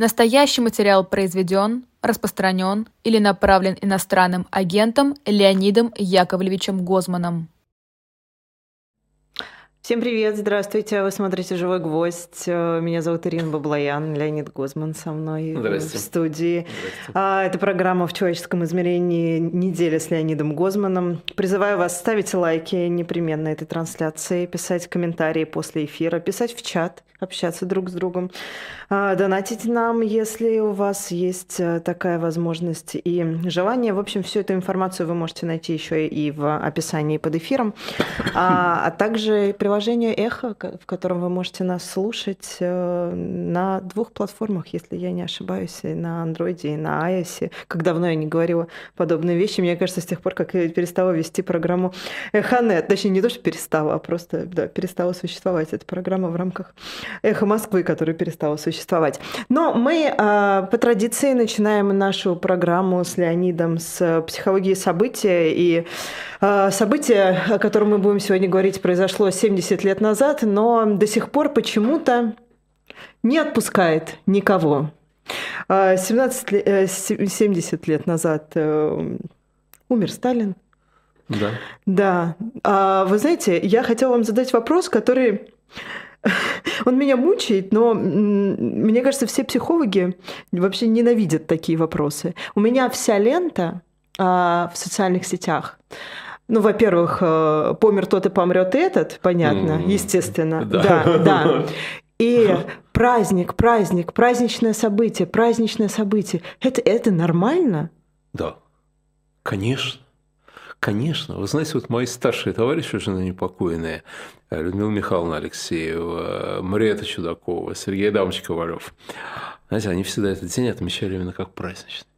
Настоящий материал произведен, распространен или направлен иностранным агентом Леонидом Яковлевичем Гозманом. Всем привет, здравствуйте, вы смотрите «Живой гвоздь». Меня зовут Ирина Баблоян, Леонид Гозман со мной в студии. А, это программа «В человеческом измерении. Неделя с Леонидом Гозманом». Призываю вас ставить лайки непременно этой трансляции, писать комментарии после эфира, писать в чат, общаться друг с другом, а, донатить нам, если у вас есть э, такая возможность и желание. В общем, всю эту информацию вы можете найти еще и в описании под эфиром, а, а также приложение Эхо, в котором вы можете нас слушать э, на двух платформах, если я не ошибаюсь, и на андроиде, и на iOS. Как давно я не говорила подобные вещи. Мне кажется, с тех пор, как я перестала вести программу Эхонет, точнее, не то, что перестала, а просто да, перестала существовать эта программа в рамках Эхо Москвы, которая перестала существовать. Но мы а, по традиции начинаем нашу программу с Леонидом с психологии события. И а, событие, о котором мы будем сегодня говорить, произошло 70 70 лет назад, но до сих пор почему-то не отпускает никого. 17, 70 лет назад э, умер Сталин. Да. Да. А, вы знаете, я хотела вам задать вопрос, который он меня мучает, но мне кажется, все психологи вообще ненавидят такие вопросы. У меня вся лента а, в социальных сетях ну, во-первых, э, помер тот и помрет этот, понятно, естественно. Да, да. да. И праздник, праздник, праздничное событие, праздничное событие. Это, это нормально? Да, конечно. Конечно. Вы знаете, вот мои старшие товарищи, уже непокойные, Людмила Михайловна Алексеева, Мариэта Чудакова, Сергей Адамович Ковалев, знаете, они всегда этот день отмечали именно как праздничный.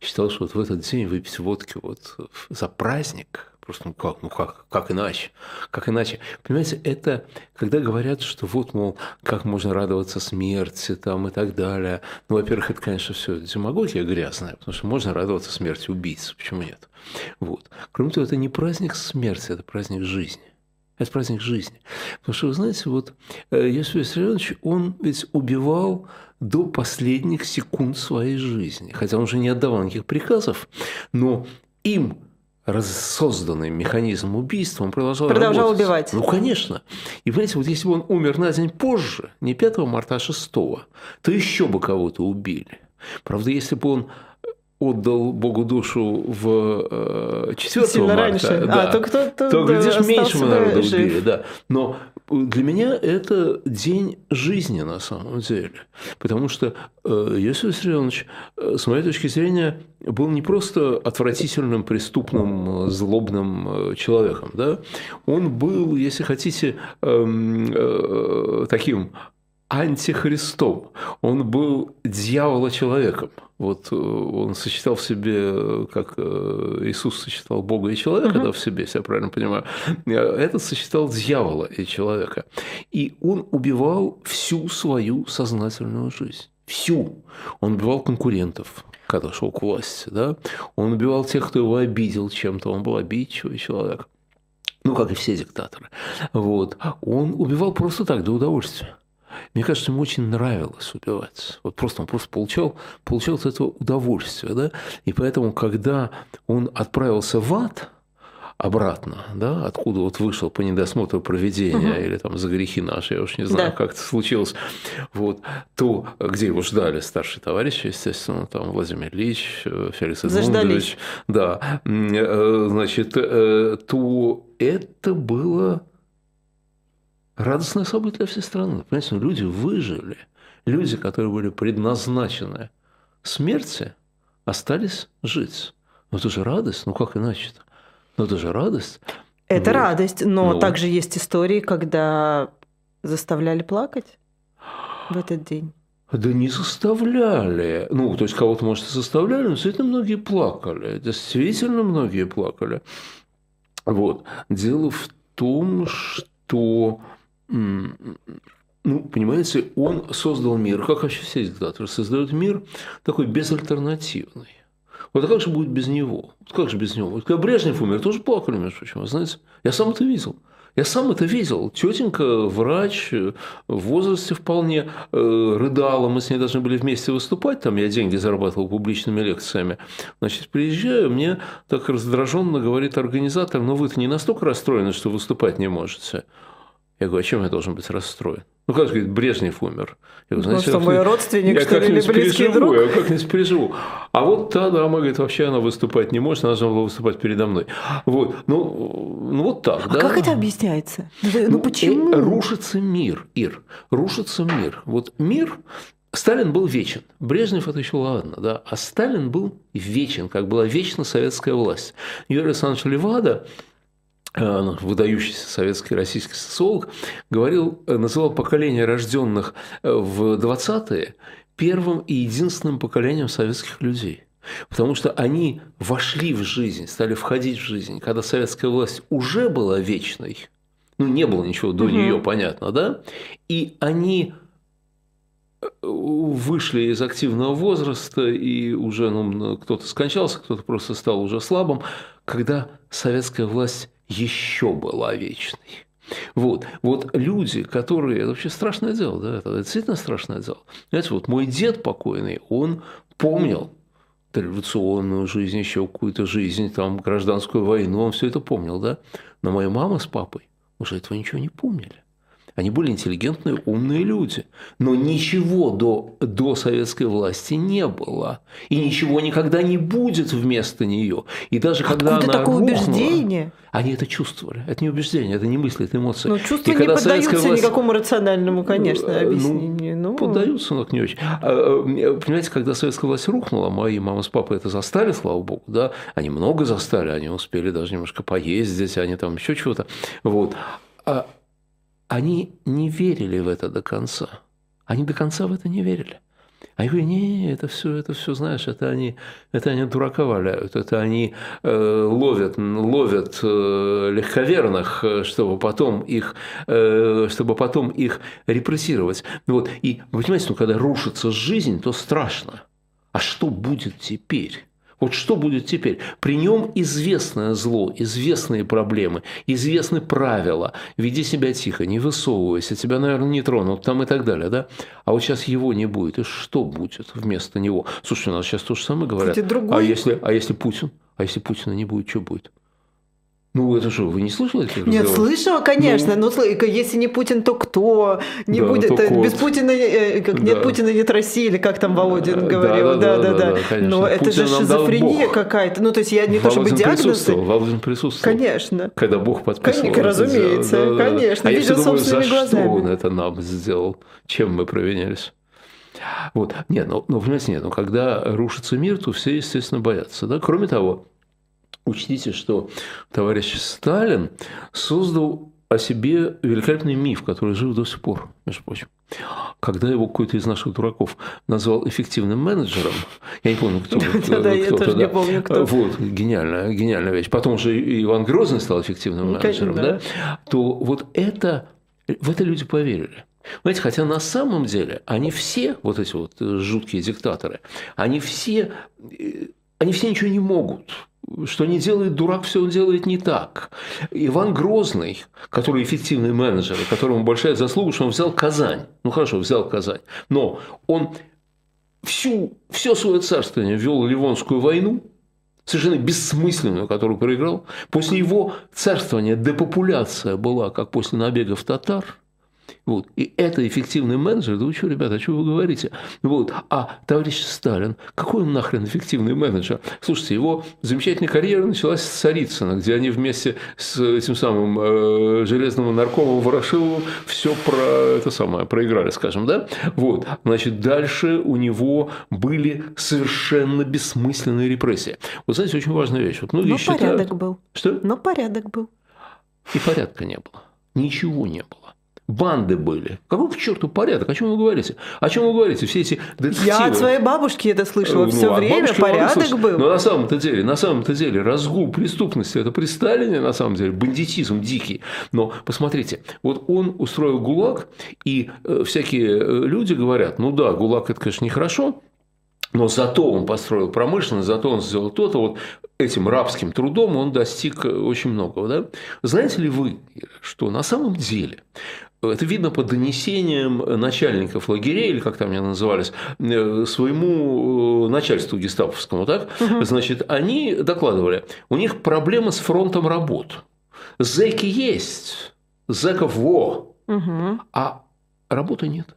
Считал, что вот в этот день выпить водки вот за праздник – Просто ну как, ну как, как иначе? Как иначе? Понимаете, это когда говорят, что вот, мол, как можно радоваться смерти там и так далее. Ну, во-первых, это, конечно, все демагогия грязная, потому что можно радоваться смерти убийцы, почему нет? Вот. Кроме того, это не праздник смерти, это праздник жизни. Это праздник жизни. Потому что, вы знаете, вот э, Иосиф Виссарионович, он ведь убивал до последних секунд своей жизни. Хотя он уже не отдавал никаких приказов, но им созданный механизм убийства, он продолжал Продолжал работать. убивать. Ну, конечно. И, понимаете, вот если бы он умер на день позже, не 5 марта, а 6, то еще бы кого-то убили. Правда, если бы он отдал Богу душу в 4 Сильно марта, раньше. Да, а, то, кто, то, то глядишь, меньше народа жив. убили. Да. Но для меня это день жизни на самом деле. Потому что э, Иосиф Виссарионович, э, с моей точки зрения, был не просто отвратительным, преступным, злобным э, человеком. Да? Он был, если хотите, эм, таким антихристом. Он был дьявола-человеком. Вот э, он сочетал в себе, как э, Иисус сочетал Бога и человека uh-huh. да, в себе, если я правильно понимаю. Э, этот сочетал дьявола и человека. И он убивал всю свою сознательную жизнь. Всю. Он убивал конкурентов, когда шел к власти. Да? Он убивал тех, кто его обидел чем-то. Он был обидчивый человек. Ну, как и все диктаторы. Вот. Он убивал просто так, для удовольствия. Мне кажется, ему очень нравилось убивать. Вот просто он просто получал, получал от этого удовольствие. Да? И поэтому, когда он отправился в ад, обратно, да, откуда вот вышел по недосмотру проведения угу. или там за грехи наши, я уж не знаю, да. как это случилось, вот, то, где его ждали старшие товарищи, естественно, там Владимир Ильич, Феликс Эдмундович, да, э, значит, э, то это было радостное событие для всей страны. Понимаете, ну, люди выжили. Люди, которые были предназначены смерти, остались жить. Ну, это же радость, ну как иначе-то? Ну, это же радость. Это вот. радость, но ну. также есть истории, когда заставляли плакать в этот день. Да не заставляли. Ну, то есть кого-то, может, и заставляли, но действительно многие плакали. Действительно многие плакали. Вот. Дело в том, что ну, понимаете, он создал мир, как вообще все диктаторы создают мир такой безальтернативный. Вот а как же будет без него? Вот как же без него? Вот когда Брежнев умер, тоже плакали, между прочим, вы знаете. Я сам это видел. Я сам это видел. Тетенька, врач, в возрасте вполне, э, рыдала. Мы с ней должны были вместе выступать. Там я деньги зарабатывал публичными лекциями. Значит, приезжаю, мне так раздраженно говорит организатор, ну вы-то не настолько расстроены, что выступать не можете. Я говорю, а чем я должен быть расстроен? Ну, как говорит, Брежнев умер. Я говорю, Значит, что мой родственник, что ли, или близкий друг? Я как-нибудь переживу. А вот та дама, говорит, вообще она выступать не может, она должна была выступать передо мной. Вот, ну, ну вот так, а да. как это объясняется? Ну, ну, ну почему? Э, рушится мир, Ир, рушится мир. Вот мир Сталин был вечен. Брежнев это еще ладно, да. А Сталин был вечен, как была вечна советская власть. Юрий Александрович Левада ну, выдающийся советский российский социолог, говорил, э, называл поколение рожденных э, в 20-е первым и единственным поколением советских людей. Потому что они вошли в жизнь, стали входить в жизнь, когда советская власть уже была вечной, ну, не было ничего до угу. нее, понятно, да? И они вышли из активного возраста, и уже ну, кто-то скончался, кто-то просто стал уже слабым, когда советская власть еще была вечной. Вот, вот люди, которые, это вообще страшное дело, да, это действительно страшное дело. Знаете, вот мой дед покойный, он помнил революционную жизнь, еще какую-то жизнь, там, гражданскую войну, он все это помнил, да, но моя мама с папой уже этого ничего не помнили. Они были интеллигентные, умные люди. Но ничего до, до советской власти не было. И ничего никогда не будет вместо нее. И даже когда она такое рухнула, убеждение? Они это чувствовали. Это не убеждение, это не мысли, это эмоции. Но чувства и не поддаются власть... никакому рациональному, конечно, э, ну, объяснению. Ну, ну... Поддаются, но не очень. А, э, понимаете, когда советская власть рухнула, мои мама с папой это застали, слава богу, да, они много застали, они успели даже немножко поездить, они там еще чего-то. Вот. А они не верили в это до конца. Они до конца в это не верили. А я говорю, не, это все, это все, знаешь, это они, это они дурака валяют, это они э, ловят, ловят э, легковерных, чтобы потом их, э, чтобы потом их репрессировать. Вот. И, вы понимаете, ну, когда рушится жизнь, то страшно. А что будет теперь? Вот что будет теперь? При нем известное зло, известные проблемы, известны правила. Веди себя тихо, не высовывайся, тебя, наверное, не тронут, там и так далее, да? А вот сейчас его не будет, и что будет вместо него? Слушай, у нас сейчас то же самое говорят. А если, а если Путин? А если Путина не будет, что будет? Ну, это что, вы не слышали этих Нет, слышала, конечно. Ну, ну если не Путин, то кто? Не да, будет. То без Путина, э, как да. нет Путина, нет России, или как там Володин говорил. Да, да, да. да, да, Но это же шизофрения какая-то. Ну, то есть я не то чтобы диагнозы. Володин присутствовал. Конечно. Когда Бог подписывал. Конечно, разумеется, да, конечно. А Видел я думаю, за глазами. что он это нам сделал? Чем мы провинились? Вот. Нет, ну, ну, понимаете, нет, ну, когда рушится мир, то все, естественно, боятся. Да? Кроме того, Учтите, что товарищ Сталин создал о себе великолепный миф, который жив до сих пор, между прочим. Когда его какой-то из наших дураков назвал эффективным менеджером, я не помню, кто. Да, я тоже не помню, кто. Вот, гениальная, гениальная вещь. Потом же Иван Грозный стал эффективным ну, менеджером, да? То вот это, в это люди поверили. Понимаете, хотя на самом деле они все, вот эти вот жуткие диктаторы, они все, э, они все ничего не могут что не делает дурак, все он делает не так. Иван Грозный, который эффективный менеджер, которому большая заслуга, что он взял Казань. Ну хорошо, взял Казань. Но он всю, все свое царствование вел Ливонскую войну, совершенно бессмысленную, которую проиграл. После его царствования депопуляция была, как после набегов татар – вот. И это эффективный менеджер. Да вы что, ребята, о чем вы говорите? Вот. А товарищ Сталин, какой он нахрен эффективный менеджер? Слушайте, его замечательная карьера началась с Царицына, где они вместе с этим самым э, железным наркомом Ворошиловым все про это самое проиграли, скажем, да? Вот. Значит, дальше у него были совершенно бессмысленные репрессии. Вот знаете, очень важная вещь. Вот многие Но считают... порядок был. Что? Но порядок был. И порядка не было. Ничего не было банды были. Какой к черту порядок? О чем вы говорите? О чем вы говорите? Все эти детективы. Я от своей бабушки это слышала ну, все время, порядок был. Но на самом-то деле, на самом-то деле, разгул преступности это при Сталине, на самом деле, бандитизм дикий. Но посмотрите, вот он устроил ГУЛАГ, и э, всякие э, люди говорят, ну да, ГУЛАГ это, конечно, нехорошо, но зато он построил промышленность, зато он сделал то-то, вот этим рабским трудом он достиг очень многого. Да? Знаете ли вы, что на самом деле это видно по донесениям начальников лагерей, или как там они назывались, э, своему э, начальству гестаповскому, так? Угу. Значит, они докладывали, у них проблема с фронтом работ. Зэки есть, зэков во, угу. а работы нет.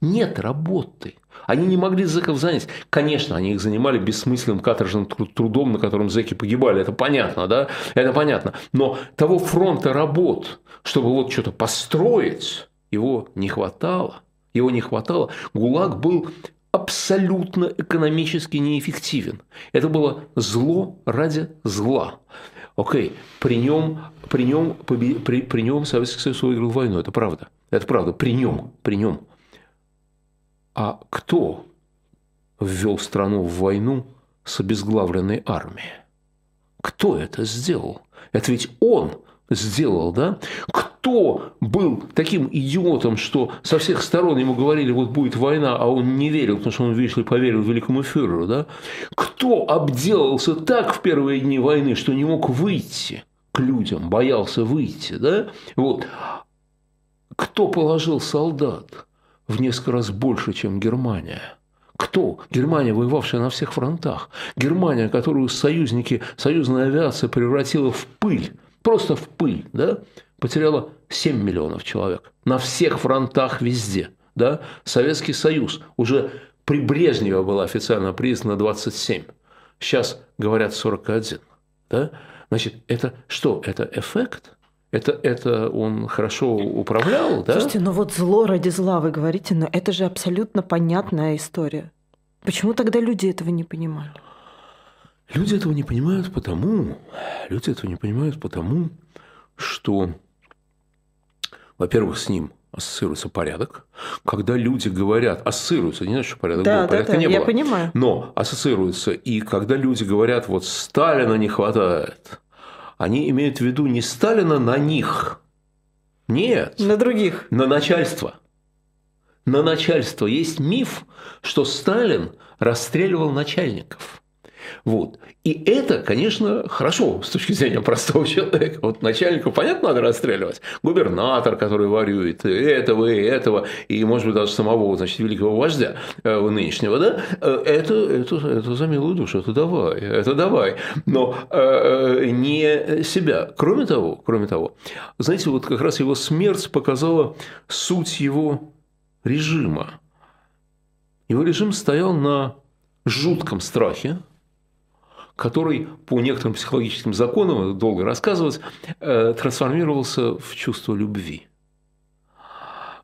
Нет работы. Они не могли зэков занять. Конечно, они их занимали бессмысленным каторжным трудом, на котором зэки погибали. Это понятно, да? Это понятно. Но того фронта работ, чтобы вот что-то построить, его не хватало. Его не хватало. ГУЛАГ был абсолютно экономически неэффективен. Это было зло ради зла. Окей, при нем, при нем, при, при нем Советский Союз выиграл войну, это правда. Это правда, при нем, при нем. А кто ввел страну в войну с обезглавленной армией? Кто это сделал? Это ведь он сделал, да? Кто был таким идиотом, что со всех сторон ему говорили, вот будет война, а он не верил, потому что он, видишь ли, поверил великому фюреру, да? Кто обделался так в первые дни войны, что не мог выйти к людям, боялся выйти, да? Вот. Кто положил солдат? в несколько раз больше, чем Германия. Кто? Германия, воевавшая на всех фронтах. Германия, которую союзники, союзная авиация превратила в пыль. Просто в пыль, да? Потеряла 7 миллионов человек. На всех фронтах везде. Да? Советский Союз уже при Брежневе была официально признана 27. Сейчас говорят 41. Да? Значит, это что? Это эффект? Это, это он хорошо управлял, да? Слушайте, ну вот зло ради зла вы говорите, но это же абсолютно понятная история. Почему тогда люди этого не понимали? Люди этого не понимают потому, люди этого не понимают потому, что, во-первых, с ним ассоциируется порядок. Когда люди говорят, ассоциируются, не значит, что порядок да, был, порядка да, не я было. понимаю. Но ассоциируется. И когда люди говорят, вот Сталина не хватает, они имеют в виду не Сталина на них. Нет. На других. На начальство. На начальство. Есть миф, что Сталин расстреливал начальников. Вот. И это, конечно, хорошо с точки зрения простого человека. Вот начальнику, понятно, надо расстреливать. Губернатор, который воюет, этого и этого, и, может быть, даже самого, значит, великого вождя э, нынешнего, да, э, это, это, это за милую душу, это давай, это давай. Но э, не себя. Кроме того, кроме того, знаете, вот как раз его смерть показала суть его режима. Его режим стоял на жутком страхе, который по некоторым психологическим законам, долго рассказывать, э, трансформировался в чувство любви.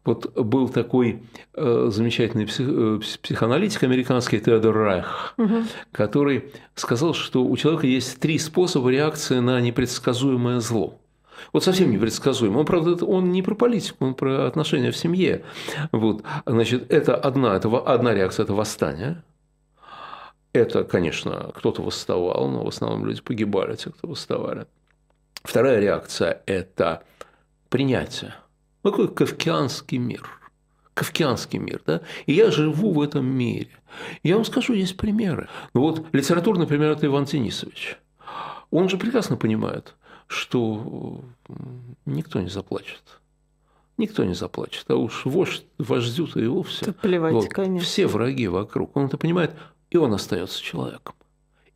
Вот был такой э, замечательный э, психоаналитик американский Теодор Райх, угу. который сказал, что у человека есть три способа реакции на непредсказуемое зло. Вот совсем непредсказуемо. Он, правда, он не про политику, он про отношения в семье. Вот. Значит, это одна, это одна реакция – это восстание – это, конечно, кто-то восставал, но в основном люди погибали, те, кто восставали. Вторая реакция – это принятие. Какой кавкианский мир. Кавкианский мир, да? И я живу в этом мире. я вам скажу, есть примеры. Ну вот литературный пример – это Иван Денисович. Он же прекрасно понимает, что никто не заплачет. Никто не заплачет. А уж вождь, вождю-то и вовсе. Да плевать, вот, конечно. Все враги вокруг. Он это понимает и он остается человеком.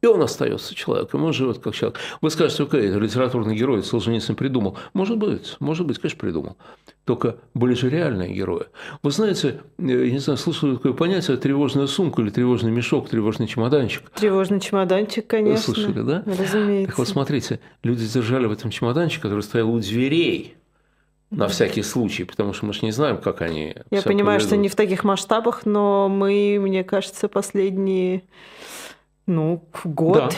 И он остается человеком, он живет как человек. Вы скажете, окей, это литературный герой, Солженицын придумал. Может быть, может быть, конечно, придумал. Только были же реальные герои. Вы знаете, я не знаю, слышали такое понятие тревожная сумка или тревожный мешок, тревожный чемоданчик. Тревожный чемоданчик, конечно. Слышали, да? Разумеется. Так вот, смотрите, люди держали в этом чемоданчике, который стоял у дверей на всякий случай, потому что мы же не знаем, как они. Я понимаю, поведут. что не в таких масштабах, но мы, мне кажется, последние, ну, год да.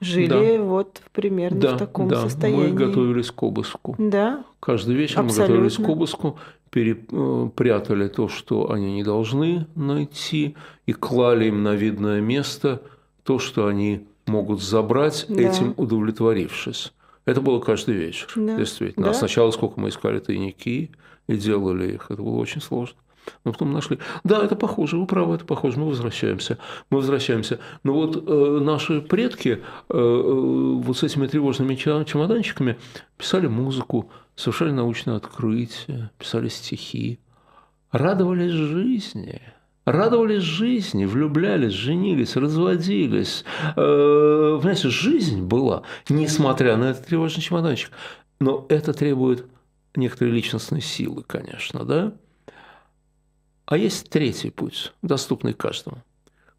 жили да. вот примерно да, в таком да. состоянии. Мы готовились к обыску. Да. Каждый вечер Абсолютно. мы готовились к обыску, перепрятали э, то, что они не должны найти, и клали им на видное место то, что они могут забрать, да. этим удовлетворившись. Это было каждый вечер, да. действительно. А да. А сначала сколько мы искали тайники и делали их, это было очень сложно. Но потом нашли. Да, это похоже, вы правы, это похоже, мы возвращаемся. Мы возвращаемся. Но вот э, наши предки э, э вот с этими тревожными чемоданчиками писали музыку, совершали научные открытия, писали стихи, радовались жизни – радовались жизни, влюблялись, женились, разводились. Э, жизнь была, несмотря на этот тревожный чемоданчик. Но это требует некоторой личностной силы, конечно, да? А есть третий путь, доступный каждому.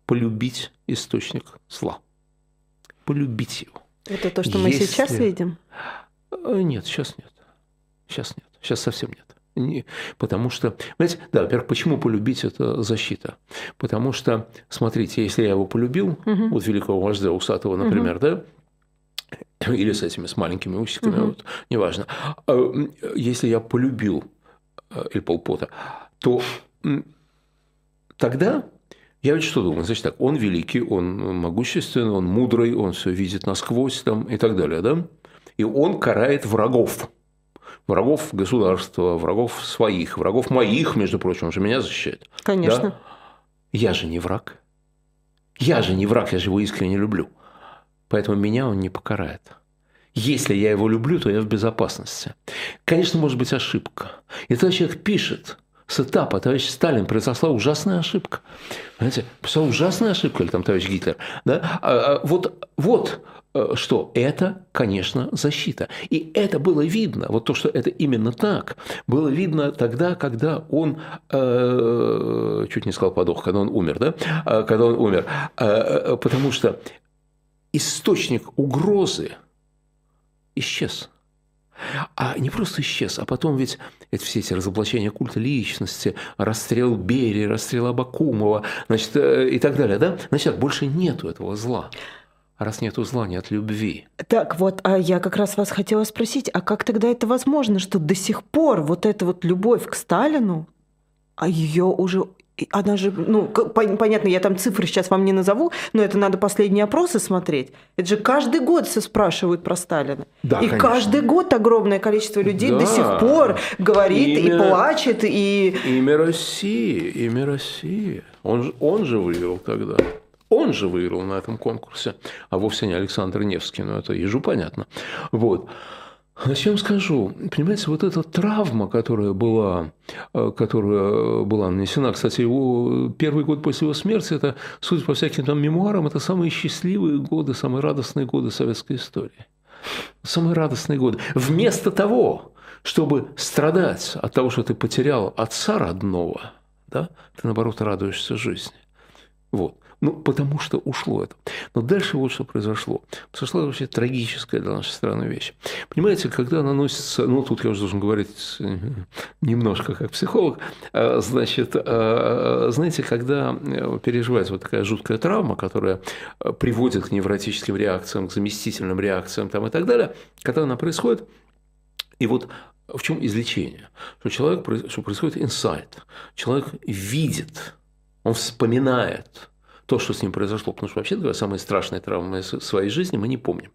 Полюбить источник зла. Полюбить его. Это то, что Если... мы сейчас видим? Э, нет, сейчас нет. Сейчас нет. Сейчас совсем нет. Не, потому что, понимаете, да, во-первых, почему полюбить это защита? Потому что, смотрите, если я его полюбил, угу. вот великого вождя Усатого, например, угу. да, или с этими с маленькими усиками, угу. вот, неважно. А, если я полюбил э, Эль Полпота, то тогда я ведь что думаю? Значит так, он великий, он могущественный, он мудрый, он все видит насквозь там, и так далее, да? И он карает врагов врагов государства, врагов своих, врагов моих, между прочим, он же меня защищает. Конечно. Да? Я же не враг. Я же не враг, я же его искренне люблю. Поэтому меня он не покарает. Если я его люблю, то я в безопасности. Конечно, может быть ошибка. И тогда человек пишет с этапа, товарищ Сталин, произошла ужасная ошибка. Понимаете, произошла ужасная ошибка, или там товарищ Гитлер. Да? А, а, вот, вот что это, конечно, защита. И это было видно, вот то, что это именно так, было видно тогда, когда он, э, чуть не сказал подох, когда он умер, да, э, когда он умер, э, э, потому что источник угрозы исчез. А не просто исчез, а потом ведь это все эти разоблачения культа личности, расстрел Берии, расстрел Абакумова, значит, и так далее, да? Значит, больше нету этого зла раз нет зла, нет любви. Так вот, а я как раз вас хотела спросить, а как тогда это возможно, что до сих пор вот эта вот любовь к Сталину, а ее уже она же, ну, понятно, я там цифры сейчас вам не назову, но это надо последние опросы смотреть. Это же каждый год все спрашивают про Сталина. Да, и конечно. каждый год огромное количество людей да. до сих пор говорит имя, и плачет, и... Имя России, имя России. Он, он же выиграл тогда. Он же выиграл на этом конкурсе, а вовсе не Александр Невский, но это ежу понятно. Вот. Зачем скажу? Понимаете, вот эта травма, которая была, э, которая была нанесена, кстати, его первый год после его смерти, это, судя по всяким там мемуарам, это самые счастливые годы, самые радостные годы советской истории. Самые радостные годы. Вместо того, чтобы страдать от того, что ты потерял отца родного, да, ты, наоборот, радуешься жизни. Вот. Ну, потому что ушло это. Но дальше вот что произошло. Произошла вообще трагическая для нашей страны вещь. Понимаете, когда наносится, ну, тут я уже должен говорить немножко как психолог, а, значит, а, знаете, когда э, переживается вот такая жуткая травма, которая э, приводит к невротическим реакциям, к заместительным реакциям там, и так далее, когда она происходит, и вот в чем излечение? Что человек, что происходит инсайт. Человек видит, он вспоминает, то, что с ним произошло. Потому что, вообще говоря, самые страшные травмы своей жизни мы не помним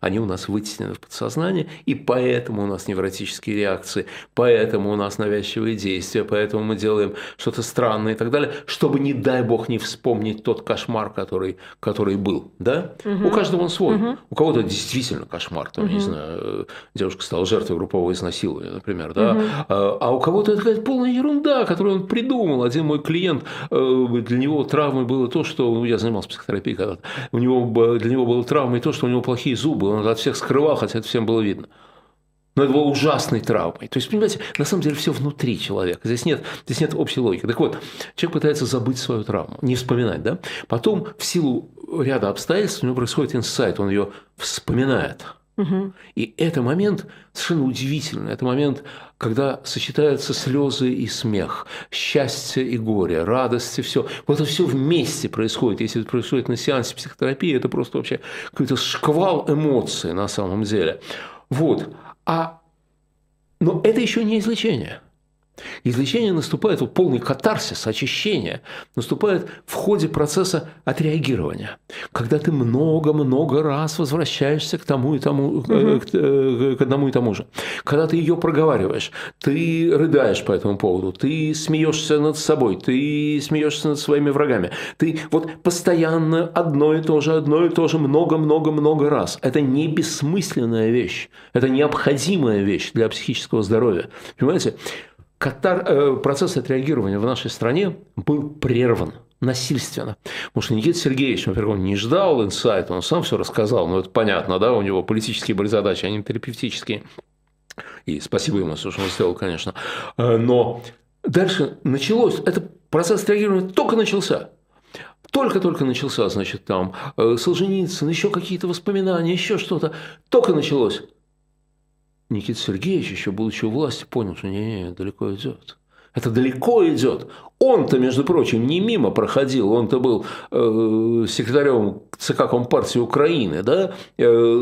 они у нас вытеснены в подсознание, и поэтому у нас невротические реакции, поэтому у нас навязчивые действия, поэтому мы делаем что-то странное и так далее, чтобы, не дай бог, не вспомнить тот кошмар, который, который был. Да? Угу. У каждого он свой. Угу. У кого-то действительно кошмар, там, угу. не знаю, девушка стала жертвой группового изнасилования, например, да? Угу. а у кого-то это какая-то полная ерунда, которую он придумал. Один мой клиент, э, для него травмой было то, что ну, я занимался психотерапией когда-то, у него, для него было травмой то, что у него плохие зубы, он от всех скрывал, хотя это всем было видно. Но это было ужасной травмой. То есть, понимаете, на самом деле все внутри человека. Здесь нет, здесь нет общей логики. Так вот, человек пытается забыть свою травму, не вспоминать, да? Потом, в силу ряда обстоятельств, у него происходит инсайт, он ее вспоминает – и это момент совершенно удивительный. Это момент, когда сочетаются слезы и смех, счастье и горе, радость и все. Вот это все вместе происходит. Если это происходит на сеансе психотерапии, это просто вообще какой-то шквал эмоций на самом деле. Вот. А, но это еще не излечение. Излечение наступает, вот полный катарсис, очищение, наступает в ходе процесса отреагирования. Когда ты много-много раз возвращаешься к тому и тому, угу. к, э, к одному и тому же. Когда ты ее проговариваешь, ты рыдаешь по этому поводу, ты смеешься над собой, ты смеешься над своими врагами. Ты вот постоянно одно и то же, одно и то же, много-много-много раз. Это не бессмысленная вещь, это необходимая вещь для психического здоровья. Понимаете? Катар, э, процесс отреагирования в нашей стране был прерван насильственно. Потому что Никита Сергеевич, во-первых, он не ждал инсайта, он сам все рассказал, ну это понятно, да, у него политические были задачи, они терапевтические. И спасибо ему, что он сделал, конечно. Э, но дальше началось, это процесс отреагирования только начался. Только-только начался, значит, там э, Солженицын, еще какие-то воспоминания, еще что-то. Только началось. Никита Сергеевич, еще будучи у власти, понял, что не, не, далеко идет. Это далеко идет. Он-то, между прочим, не мимо проходил, он-то был э, секретарем ЦК Компартии Украины, да, э,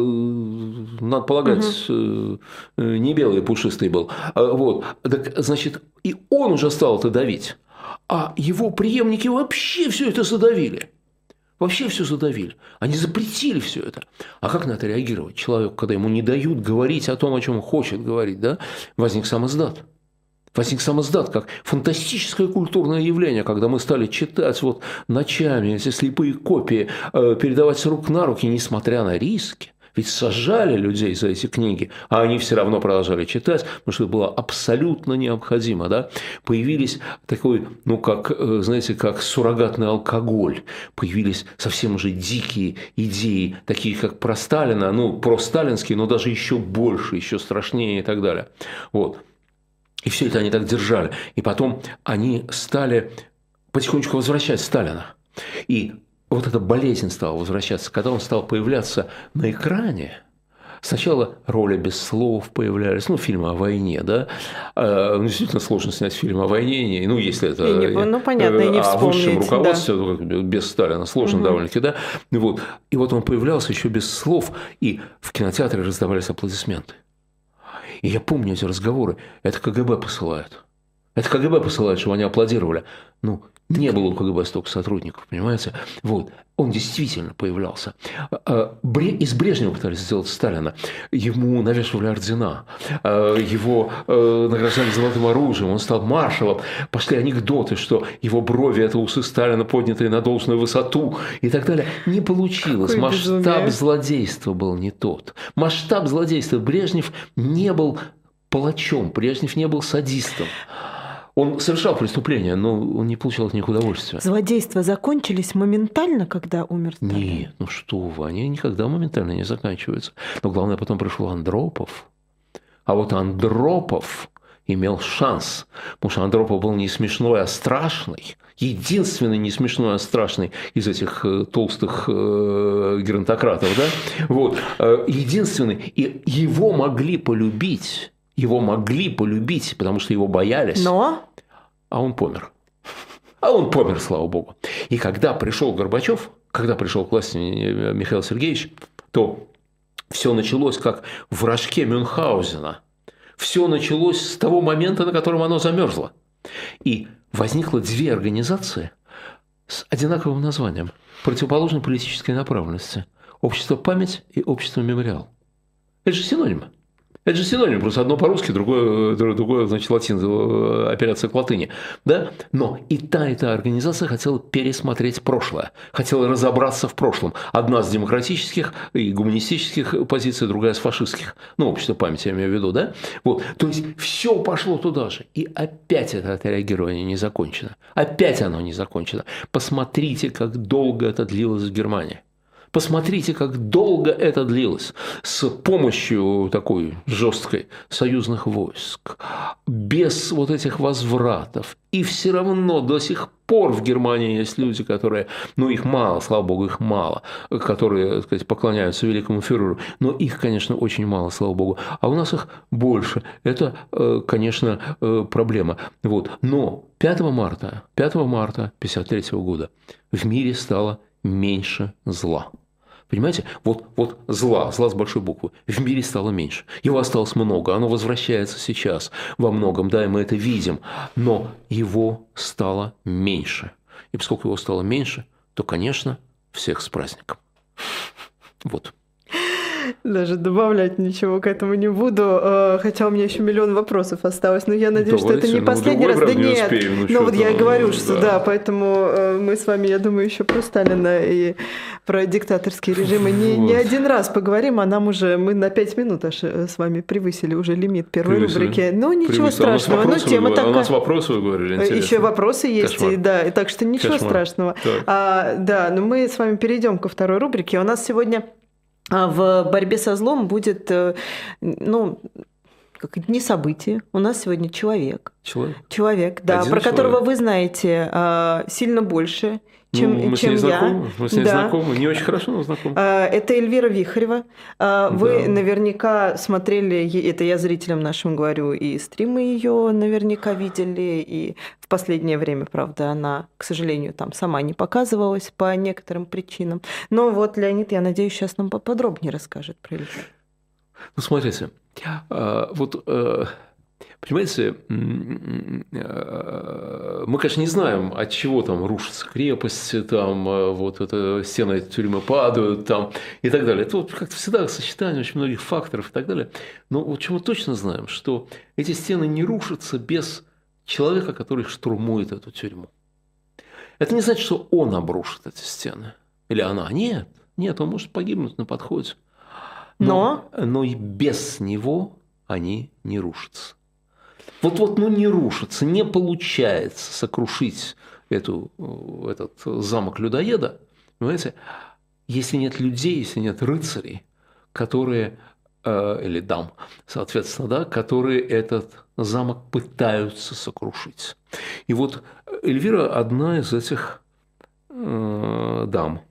надо полагать, угу. э, не белый, пушистый был. А, вот, так, значит, и он уже стал это давить, а его преемники вообще все это задавили. Вообще все задавили. Они запретили все это. А как на это реагировать человеку, когда ему не дают говорить о том, о чем он хочет говорить? Да? Возник самоздат. Возник самоздат как фантастическое культурное явление, когда мы стали читать вот ночами эти слепые копии, э, передавать с рук на руки, несмотря на риски. Ведь сажали людей за эти книги, а они все равно продолжали читать, потому что это было абсолютно необходимо. Да? Появились такой, ну, как, э, знаете, как суррогатный алкоголь. Появились совсем уже дикие идеи, такие как про Сталина, ну, про сталинские, но даже еще больше, еще страшнее и так далее. Вот. И все это они так держали. И потом они стали потихонечку возвращать Сталина. И вот эта болезнь стала возвращаться, когда он стал появляться на экране, Сначала роли без слов появлялись, ну, фильмы о войне, да. А, ну, действительно сложно снять фильм о войне, ну, если это не, ну, понятно, и не о высшем руководстве, да. Ну, без Сталина, сложно угу. довольно-таки, да. Вот. И вот он появлялся еще без слов, и в кинотеатре раздавались аплодисменты. И я помню эти разговоры. Это КГБ посылает. Это КГБ посылает, чтобы они аплодировали. Ну, не было у КГБ столько сотрудников, понимаете? Вот. Он действительно появлялся. А, из Брежнева пытались сделать Сталина. Ему навешивали ордена. А, его э, награждали золотым оружием. Он стал маршалом. Пошли анекдоты, что его брови – это усы Сталина, поднятые на должную высоту и так далее. Не получилось. Какое Масштаб безумие. злодейства был не тот. Масштаб злодейства. Брежнев не был палачом. Брежнев не был садистом. Он совершал преступления, но он не получал от них удовольствия. Злодейства закончились моментально, когда умер Сталин? Нет, ну что вы, они никогда моментально не заканчиваются. Но главное, потом пришел Андропов. А вот Андропов имел шанс, потому что Андропов был не смешной, а страшный. Единственный не смешной, а страшный из этих э, толстых э, геронтократов. Да? Вот. Э, единственный. И его могли полюбить его могли полюбить, потому что его боялись. Но? А он помер. А он помер, слава богу. И когда пришел Горбачев, когда пришел к власти Михаил Сергеевич, то все началось как в рожке Мюнхгаузена. Все началось с того момента, на котором оно замерзло. И возникло две организации с одинаковым названием, противоположной политической направленности. Общество «Память» и общество «Мемориал». Это же синонимы. Это же синоним, просто одно по-русски, другое, другое значит, латин, э, операция к латыни. Да? Но и та, и та организация хотела пересмотреть прошлое, хотела разобраться в прошлом. Одна с демократических и гуманистических позиций, другая с фашистских. Ну, общество памяти я имею в виду, да? Вот. То есть, все пошло туда же. И опять это отреагирование не закончено. Опять оно не закончено. Посмотрите, как долго это длилось в Германии. Посмотрите, как долго это длилось с помощью такой жесткой союзных войск, без вот этих возвратов. И все равно до сих пор в Германии есть люди, которые, ну их мало, слава богу, их мало, которые, так сказать, поклоняются великому фюреру, но их, конечно, очень мало, слава богу, а у нас их больше. Это, э, конечно, э, проблема. Вот. Но 5 марта, 5 марта 1953 года в мире стало меньше зла. Понимаете? Вот, вот зла, зла с большой буквы, в мире стало меньше. Его осталось много, оно возвращается сейчас во многом, да, и мы это видим. Но его стало меньше. И поскольку его стало меньше, то, конечно, всех с праздником. Вот. Даже добавлять ничего к этому не буду, э, хотя у меня еще миллион вопросов осталось, но я надеюсь, Давайте, что это не ну, последний раз. Да нет, успеем, ну, ну вот я и говорю, что да. да, поэтому э, мы с вами, я думаю, еще про Сталина и про диктаторские режимы не, вот. не один раз поговорим, а нам уже, мы на пять минут аж э, с вами превысили уже лимит первой превысили. рубрики. Ну, ничего превысили. страшного, но тема такая. А у нас вопросы, вы говорили, интересно. Еще вопросы есть, Кошмар. и, да, и так что ничего Кошмар. страшного. А, да, но мы с вами перейдем ко второй рубрике. У нас сегодня а в борьбе со злом будет, э, ну, как не событие. У нас сегодня человек. Человек. Человек, да, Один про человек. которого вы знаете а, сильно больше, чем, ну, мы чем с ней я. Знакомы. Мы с ней да. знакомы, не очень хорошо, но знакомы. А, это Эльвира Вихарева. А, вы да. наверняка смотрели, это я зрителям нашим говорю, и стримы ее наверняка видели, и в последнее время, правда, она, к сожалению, там сама не показывалась по некоторым причинам. Но вот Леонид, я надеюсь, сейчас нам поподробнее расскажет про Эльвиру. Ну, смотрите, а, вот э, Понимаете, э, мы, конечно, не знаем, от чего там рушатся крепости, там э, вот это стены тюрьмы падают, там и так далее. Это вот как-то всегда сочетание очень многих факторов и так далее. Но вот чего мы точно знаем, что эти стены не рушатся без человека, который штурмует эту тюрьму. Это не значит, что он обрушит эти стены. Или она. Нет, нет, он может погибнуть на подходе. Но, но, но и без него они не рушатся. Вот-вот, ну не рушится, не получается сокрушить эту, этот замок людоеда, понимаете, если нет людей, если нет рыцарей, которые, э, или дам, соответственно, да, которые этот замок пытаются сокрушить. И вот Эльвира одна из этих э, дам.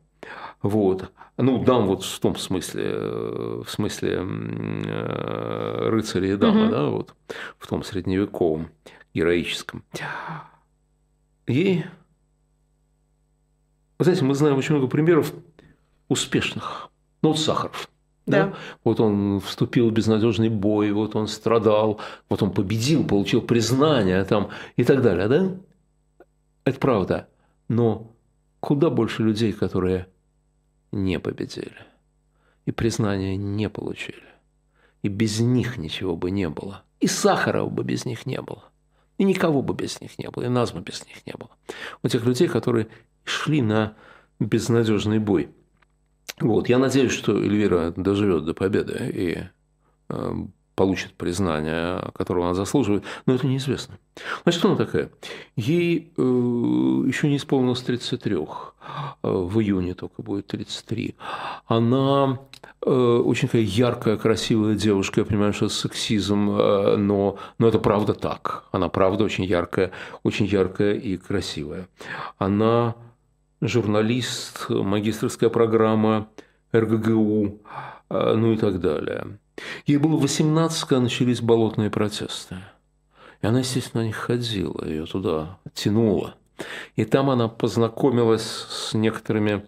Вот. Ну, дам вот в том смысле, э, в смысле э, рыцаря и дамы, угу. да, вот, в том средневековом, героическом. И, вы знаете, мы знаем очень много примеров успешных. Ну, вот Сахаров. Да. да. Вот он вступил в безнадежный бой, вот он страдал, вот он победил, получил признание там и так далее, да? Это правда. Но куда больше людей, которые не победили. И признания не получили. И без них ничего бы не было. И Сахарова бы без них не было. И никого бы без них не было. И нас бы без них не было. У тех людей, которые шли на безнадежный бой. Вот. Я надеюсь, что Эльвира доживет до победы и э, получит признание, которого она заслуживает, но это неизвестно. Значит, она такая? Ей э, еще не исполнилось 33, э, в июне только будет 33. Она э, очень такая яркая, красивая девушка, я понимаю, что сексизм, э, но, но это правда так. Она правда очень яркая, очень яркая и красивая. Она журналист, магистрская программа РГГУ, э, ну и так далее. Ей было 18, когда начались болотные протесты. И она, естественно, на них ходила, ее туда тянуло. И там она познакомилась с некоторыми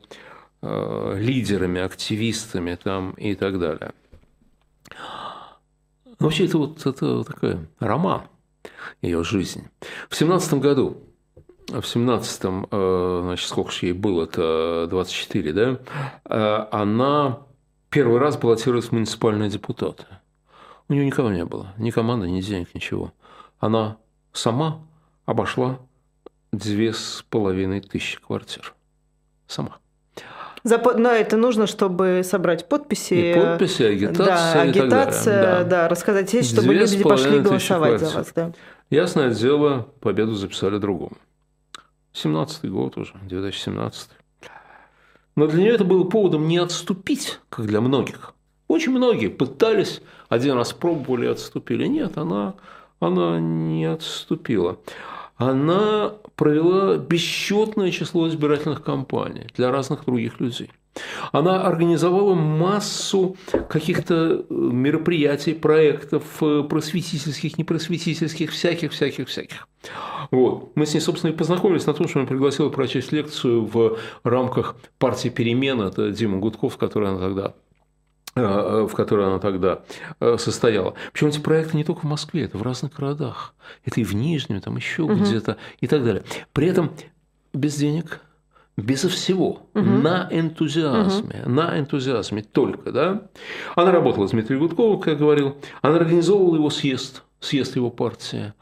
э, лидерами, активистами там и так далее. Но вообще это вот это такой роман, ее жизнь. В семнадцатом году, в семнадцатом, э, значит, сколько же ей было, это 24, да, э, она первый раз баллотировалась в муниципальные депутаты. У нее никого не было, ни команды, ни денег, ничего. Она сама обошла две с половиной тысячи квартир. Сама. За, но это нужно, чтобы собрать подписи. И подписи, агитация. Да, агитация, да. да, рассказать есть, чтобы Две люди пошли голосовать за вас. Да. Ясное дело, победу записали другому. 17-й год уже, 2017 но для нее это было поводом не отступить, как для многих. Очень многие пытались, один раз пробовали отступили. Нет, она, она не отступила. Она провела бесчетное число избирательных кампаний для разных других людей. Она организовала массу каких-то э, мероприятий, проектов э, просветительских, непросветительских, всяких-всяких-всяких. Вот. Мы с ней, собственно, и познакомились на том, что она пригласила прочесть лекцию в рамках партии «Перемена». Это Дима Гудков, который она тогда в которой она тогда состояла. Причем эти проекты не только в Москве, это в разных городах. Это и в Нижнем, там еще угу. где-то и так далее. При этом без денег, безо всего, угу. на энтузиазме, угу. на энтузиазме только, да. Она работала с Дмитрием Гудковым, как я говорил, она организовывала его съезд, съезд его партии.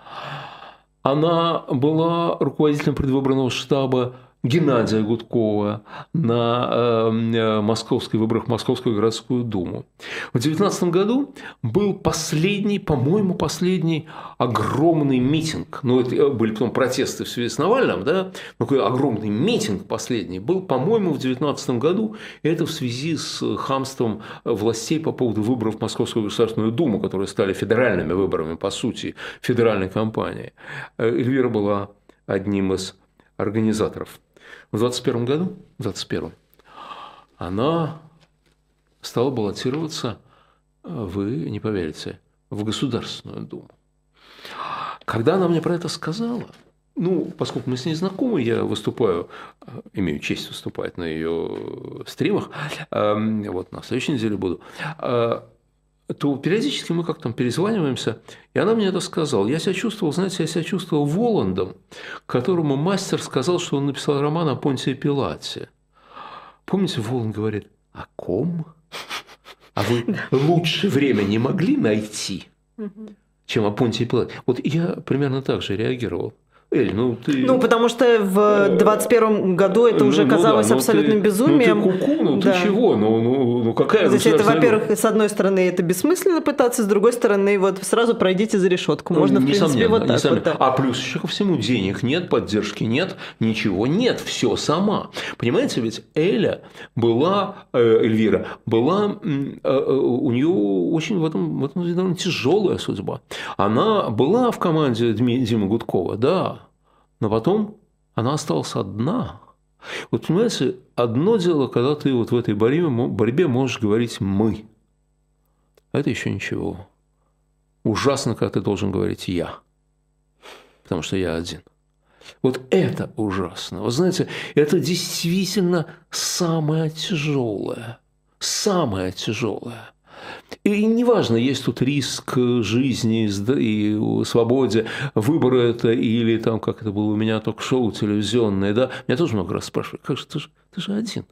Она была руководителем предвыборного штаба Геннадия Гудкова на эм, э, московской выборах в Московскую городскую думу. В 2019 году был последний, по-моему, последний огромный митинг. Ну, это э, были потом протесты в связи с Навальным, да, но такой огромный митинг последний был, по-моему, в 2019 году. Это в связи с хамством властей по поводу выборов в Московскую государственную думу, которые стали федеральными выборами, по сути, федеральной кампании. Э, Эльвира была одним из организаторов. В 21 году, в 21 она стала баллотироваться, вы не поверите, в Государственную Думу. Когда она мне про это сказала, ну, поскольку мы с ней знакомы, я выступаю, имею честь выступать на ее стримах, эм, вот на следующей неделе буду, э, то периодически мы как там перезваниваемся, и она мне это сказала. Я себя чувствовал, знаете, я себя чувствовал Воландом, которому мастер сказал, что он написал роман о Понтии Пилате. Помните, Воланд говорит, о ком? А вы лучше время не могли найти, чем о Понтии Пилате? Вот я примерно так же реагировал. Эль, ну ты... Ну, потому что в 21 году это уже ну, казалось ну, да, абсолютным ты, безумием. Ну, ты куку, ну да. ты чего? Ну, ну, ну какая Значит, это, во-первых, с одной стороны, это бессмысленно пытаться, с другой стороны, вот сразу пройдите за решетку. Ну, Можно, ну, в принципе, вот так вот. А плюс еще ко всему денег нет, поддержки нет, ничего нет, все сама. Понимаете, ведь Эля была, э, Эльвира, была, э, э, у нее очень в этом, в этом довольно тяжелая судьба. Она была в команде Димы Гудкова, да, но потом она осталась одна. Вот понимаете, одно дело, когда ты вот в этой борьбе, борьбе можешь говорить «мы». Это еще ничего. Ужасно, когда ты должен говорить «я». Потому что я один. Вот это ужасно. Вы знаете, это действительно самое тяжелое. Самое тяжелое. И неважно, есть тут риск жизни и свободе, выбора это или там, как это было у меня, ток-шоу телевизионное, да, меня тоже много раз спрашивают, как же ты же, ты же один.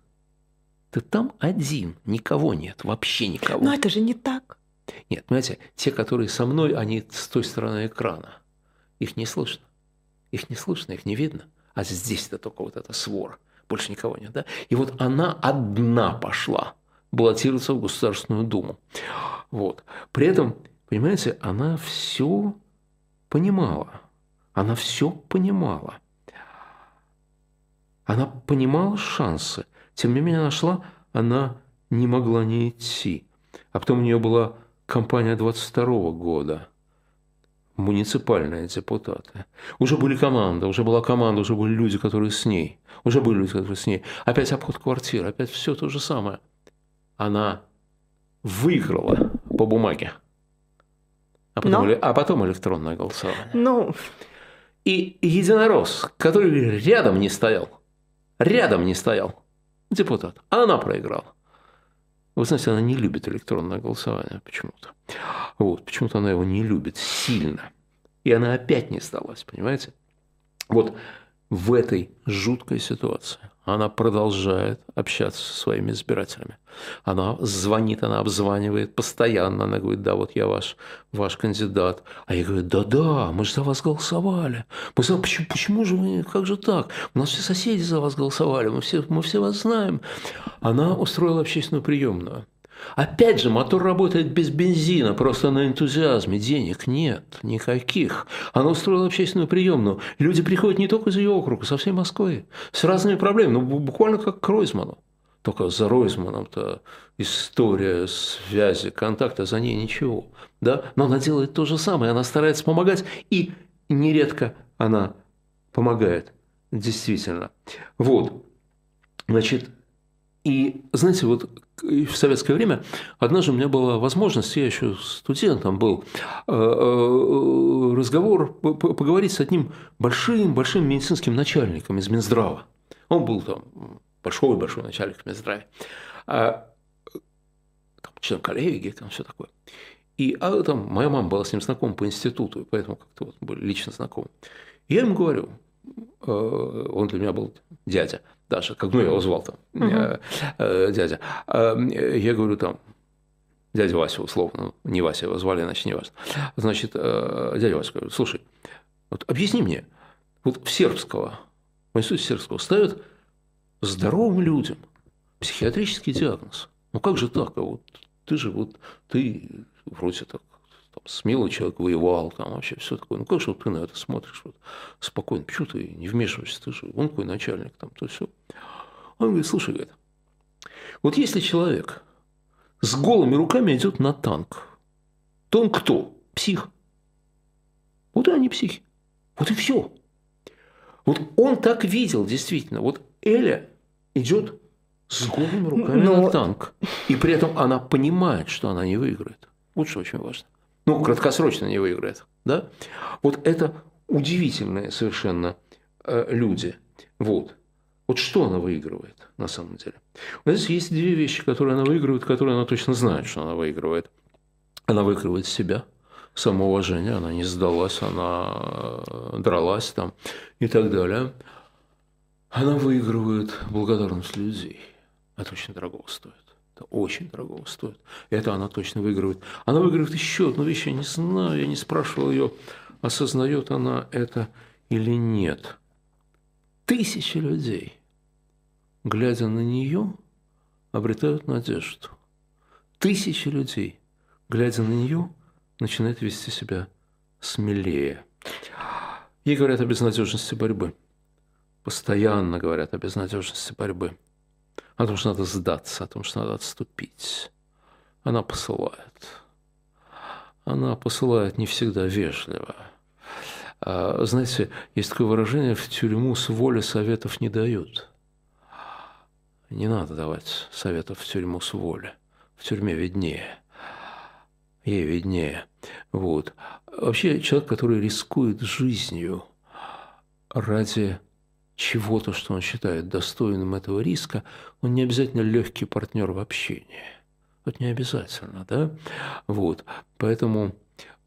Ты там один, никого нет, вообще никого. Но это же не так. Нет, понимаете, те, которые со мной, они с той стороны экрана. Их не слышно. Их не слышно, их не видно. А здесь-то только вот эта свора. Больше никого нет, да? И вот она одна пошла – баллотироваться в Государственную Думу. Вот. При этом, понимаете, она все понимала. Она все понимала. Она понимала шансы. Тем не менее, она шла, она не могла не идти. А потом у нее была кампания 22 года – муниципальные депутаты. Уже были команда, уже была команда, уже были люди, которые с ней. Уже были люди, которые с ней. Опять обход квартиры, опять все то же самое она выиграла по бумаге. А потом, Но... а потом электронное голосование. Ну... И единорос, который рядом не стоял, рядом не стоял, депутат, она проиграла. Вы знаете, она не любит электронное голосование почему-то. Вот, почему-то она его не любит сильно. И она опять не сдалась, понимаете? Вот в этой жуткой ситуации она продолжает общаться со своими избирателями. Она звонит, она обзванивает постоянно. Она говорит, да, вот я ваш, ваш кандидат. А я говорю, да-да, мы же за вас голосовали. Мы за... почему, почему же вы, как же так? У нас все соседи за вас голосовали, мы все, мы все вас знаем. Она устроила общественную приемную. Опять же, мотор работает без бензина, просто на энтузиазме. Денег нет никаких. Она устроила общественную приемную. Люди приходят не только из ее округа, со всей Москвы. С разными проблемами. Ну, буквально как к Ройзману. Только за Ройзманом-то история, связи, контакта, за ней ничего. Да? Но она делает то же самое. Она старается помогать. И нередко она помогает действительно. Вот. Значит, и, знаете, вот в советское время однажды у меня была возможность, я еще студентом был, э, э, разговор, поговорить с одним большим-большим медицинским начальником из Минздрава. Он был там большой-большой начальник в Минздраве. А, там, член коллегии, там все такое. И а там моя мама была с ним знакома по институту, поэтому как-то вот были лично знакомы. Я ему говорю, э, он для меня был дядя – даже, как ну я его звал там, угу. э, дядя. Э, я говорю там, дядя Вася условно, не Вася его звали, иначе не Вася. Значит, э, дядя Вася говорит, слушай, вот объясни мне, вот в сербского, в институте сербского ставят здоровым людям психиатрический диагноз. Ну как же так? А вот ты же вот, ты вроде так там, смелый человек воевал, там вообще все такое. Ну как же вот ты на это смотришь вот, спокойно? Почему ты не вмешиваешься? Ты же он какой начальник, там, то все. Он говорит, слушай, говорит, вот если человек с голыми руками идет на танк, то он кто? Псих. Вот и они психи. Вот и все. Вот он так видел, действительно. Вот Эля идет с голыми руками Но... на танк. И при этом она понимает, что она не выиграет. Вот что очень важно ну, краткосрочно не выиграет. Да? Вот это удивительные совершенно э, люди. Вот. Вот что она выигрывает на самом деле? У нас есть две вещи, которые она выигрывает, которые она точно знает, что она выигрывает. Она выигрывает себя, самоуважение, она не сдалась, она э, дралась там и так далее. Она выигрывает благодарность людей. Это очень дорого стоит. Это очень дорого стоит. Это она точно выигрывает. Она выигрывает еще одну вещь, я не знаю, я не спрашивал ее, осознает она это или нет. Тысячи людей, глядя на нее, обретают надежду. Тысячи людей, глядя на нее, начинают вести себя смелее. Ей говорят о безнадежности борьбы. Постоянно говорят о безнадежности борьбы о том, что надо сдаться, о том, что надо отступить. Она посылает. Она посылает не всегда вежливо. А, знаете, есть такое выражение, в тюрьму с воли советов не дают. Не надо давать советов в тюрьму с воли. В тюрьме виднее. Ей виднее. Вот. Вообще человек, который рискует жизнью ради чего-то, что он считает достойным этого риска, он не обязательно легкий партнер в общении. Вот не обязательно, да? Вот. Поэтому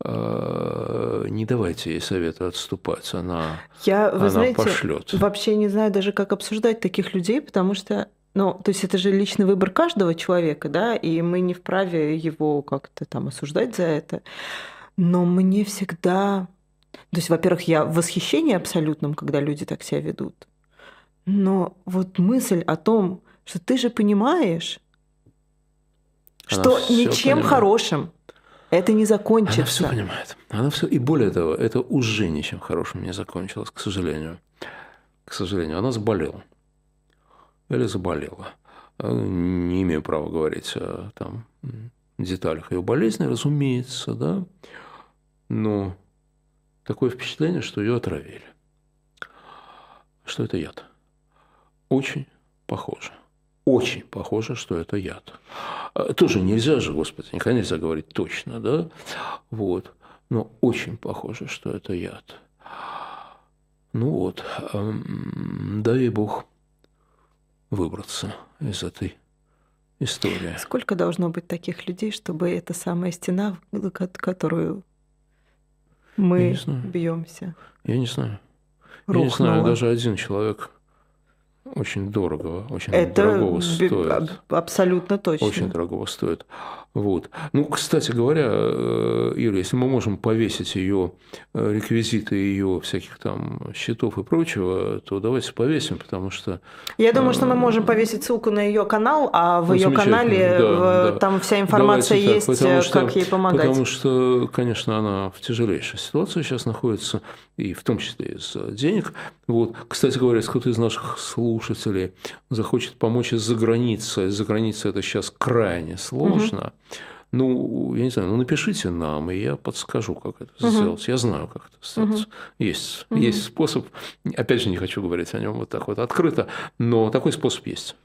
э, не давайте ей совета отступать, она, Я, вы она знаете, пошлет. Вообще не знаю даже, как обсуждать таких людей, потому что ну, то есть это же личный выбор каждого человека, да, и мы не вправе его как-то там осуждать за это. Но мне всегда то есть, во-первых, я в восхищении абсолютном, когда люди так себя ведут. Но вот мысль о том, что ты же понимаешь, Она что ничем понимает. хорошим это не закончится. Она все понимает. Она все. И более того, это уже ничем хорошим не закончилось, к сожалению. К сожалению, она заболела. Или заболела. Не имею права говорить о там, деталях ее болезни, разумеется, да. Но такое впечатление, что ее отравили. Что это яд? Очень похоже. Очень похоже, что это яд. А, тоже нельзя же, Господи, никогда нельзя говорить точно, да? Вот. Но очень похоже, что это яд. Ну вот, дай Бог выбраться из этой истории. Сколько должно быть таких людей, чтобы эта самая стена, которую мы бьемся. Я не знаю. Рухнула. Я не знаю, даже один человек очень дорого, очень Это дорогого стоит. Абсолютно точно. Очень дорогого стоит. Вот. Ну, кстати говоря, э, Ира, если мы можем повесить ее э, реквизиты ее всяких там счетов и прочего, то давайте повесим, потому что... Я думаю, что мы э, можем повесить ссылку на ее канал, а в ну, ее канале да, в, да. там вся информация давайте есть, так, что, как ей помогать. Потому что, конечно, она в тяжелейшей ситуации сейчас находится, и в том числе из денег. Вот. Кстати говоря, если кто-то из наших слушателей захочет помочь из-за границы, из-за границы это сейчас крайне сложно, угу Ну, я не знаю, ну напишите нам, и я подскажу, как это угу. сделать. Я знаю, как это сделать. Угу. Есть, угу. есть способ. Опять же, не хочу говорить о нем вот так вот открыто, но такой способ есть.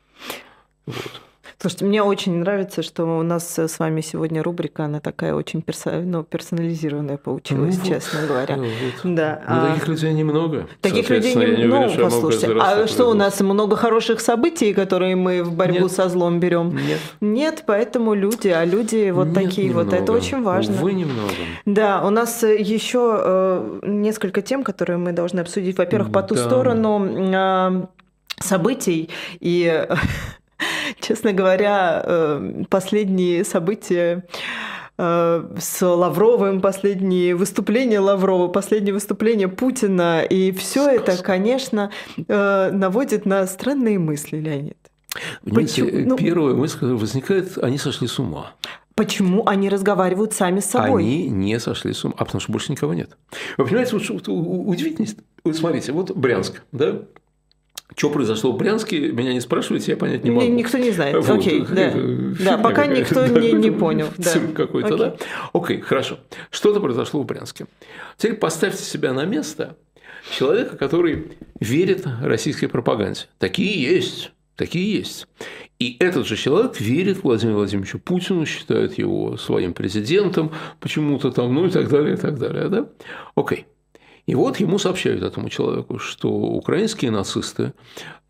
Вот. Слушайте, мне очень нравится, что у нас с вами сегодня рубрика, она такая очень персо... ну, персонализированная получилась, ну, честно вот, говоря. Вот. Да. Ну, а... таких людей немного. Таких людей немного. Ну, уверен, послушайте, а что у нас много хороших событий, которые мы в борьбу Нет. со злом берем? Нет. Нет, поэтому люди, а люди вот Нет, такие немного. вот, это очень важно. Вы немного. Да, у нас еще э, несколько тем, которые мы должны обсудить. Во-первых, по ту да. сторону э, событий и Честно говоря, э, последние события э, с Лавровым, последние выступления Лаврова, последние выступления Путина, и все это, конечно, э, наводит на странные мысли, Леонид. Понимаете, ну, первая мысль, возникает, они сошли с ума. Почему они разговаривают сами с собой? Они не сошли с ума, а потому что больше никого нет. Вы понимаете, вот, вот удивительность. Вот смотрите, вот Брянск, да, что произошло в Брянске, меня не спрашивайте, я понять не могу. Никто не знает. Вот. Окей, да. да, пока никто не, не понял. Цирк какой-то, да? Окей, хорошо. Что-то произошло в Брянске. Теперь поставьте себя на место человека, который верит российской пропаганде. Такие есть. Такие есть. И этот же человек верит Владимиру Владимировичу Путину, считает его своим президентом, почему-то там, ну и так далее, и так далее. Да? Окей. И вот ему сообщают этому человеку, что украинские нацисты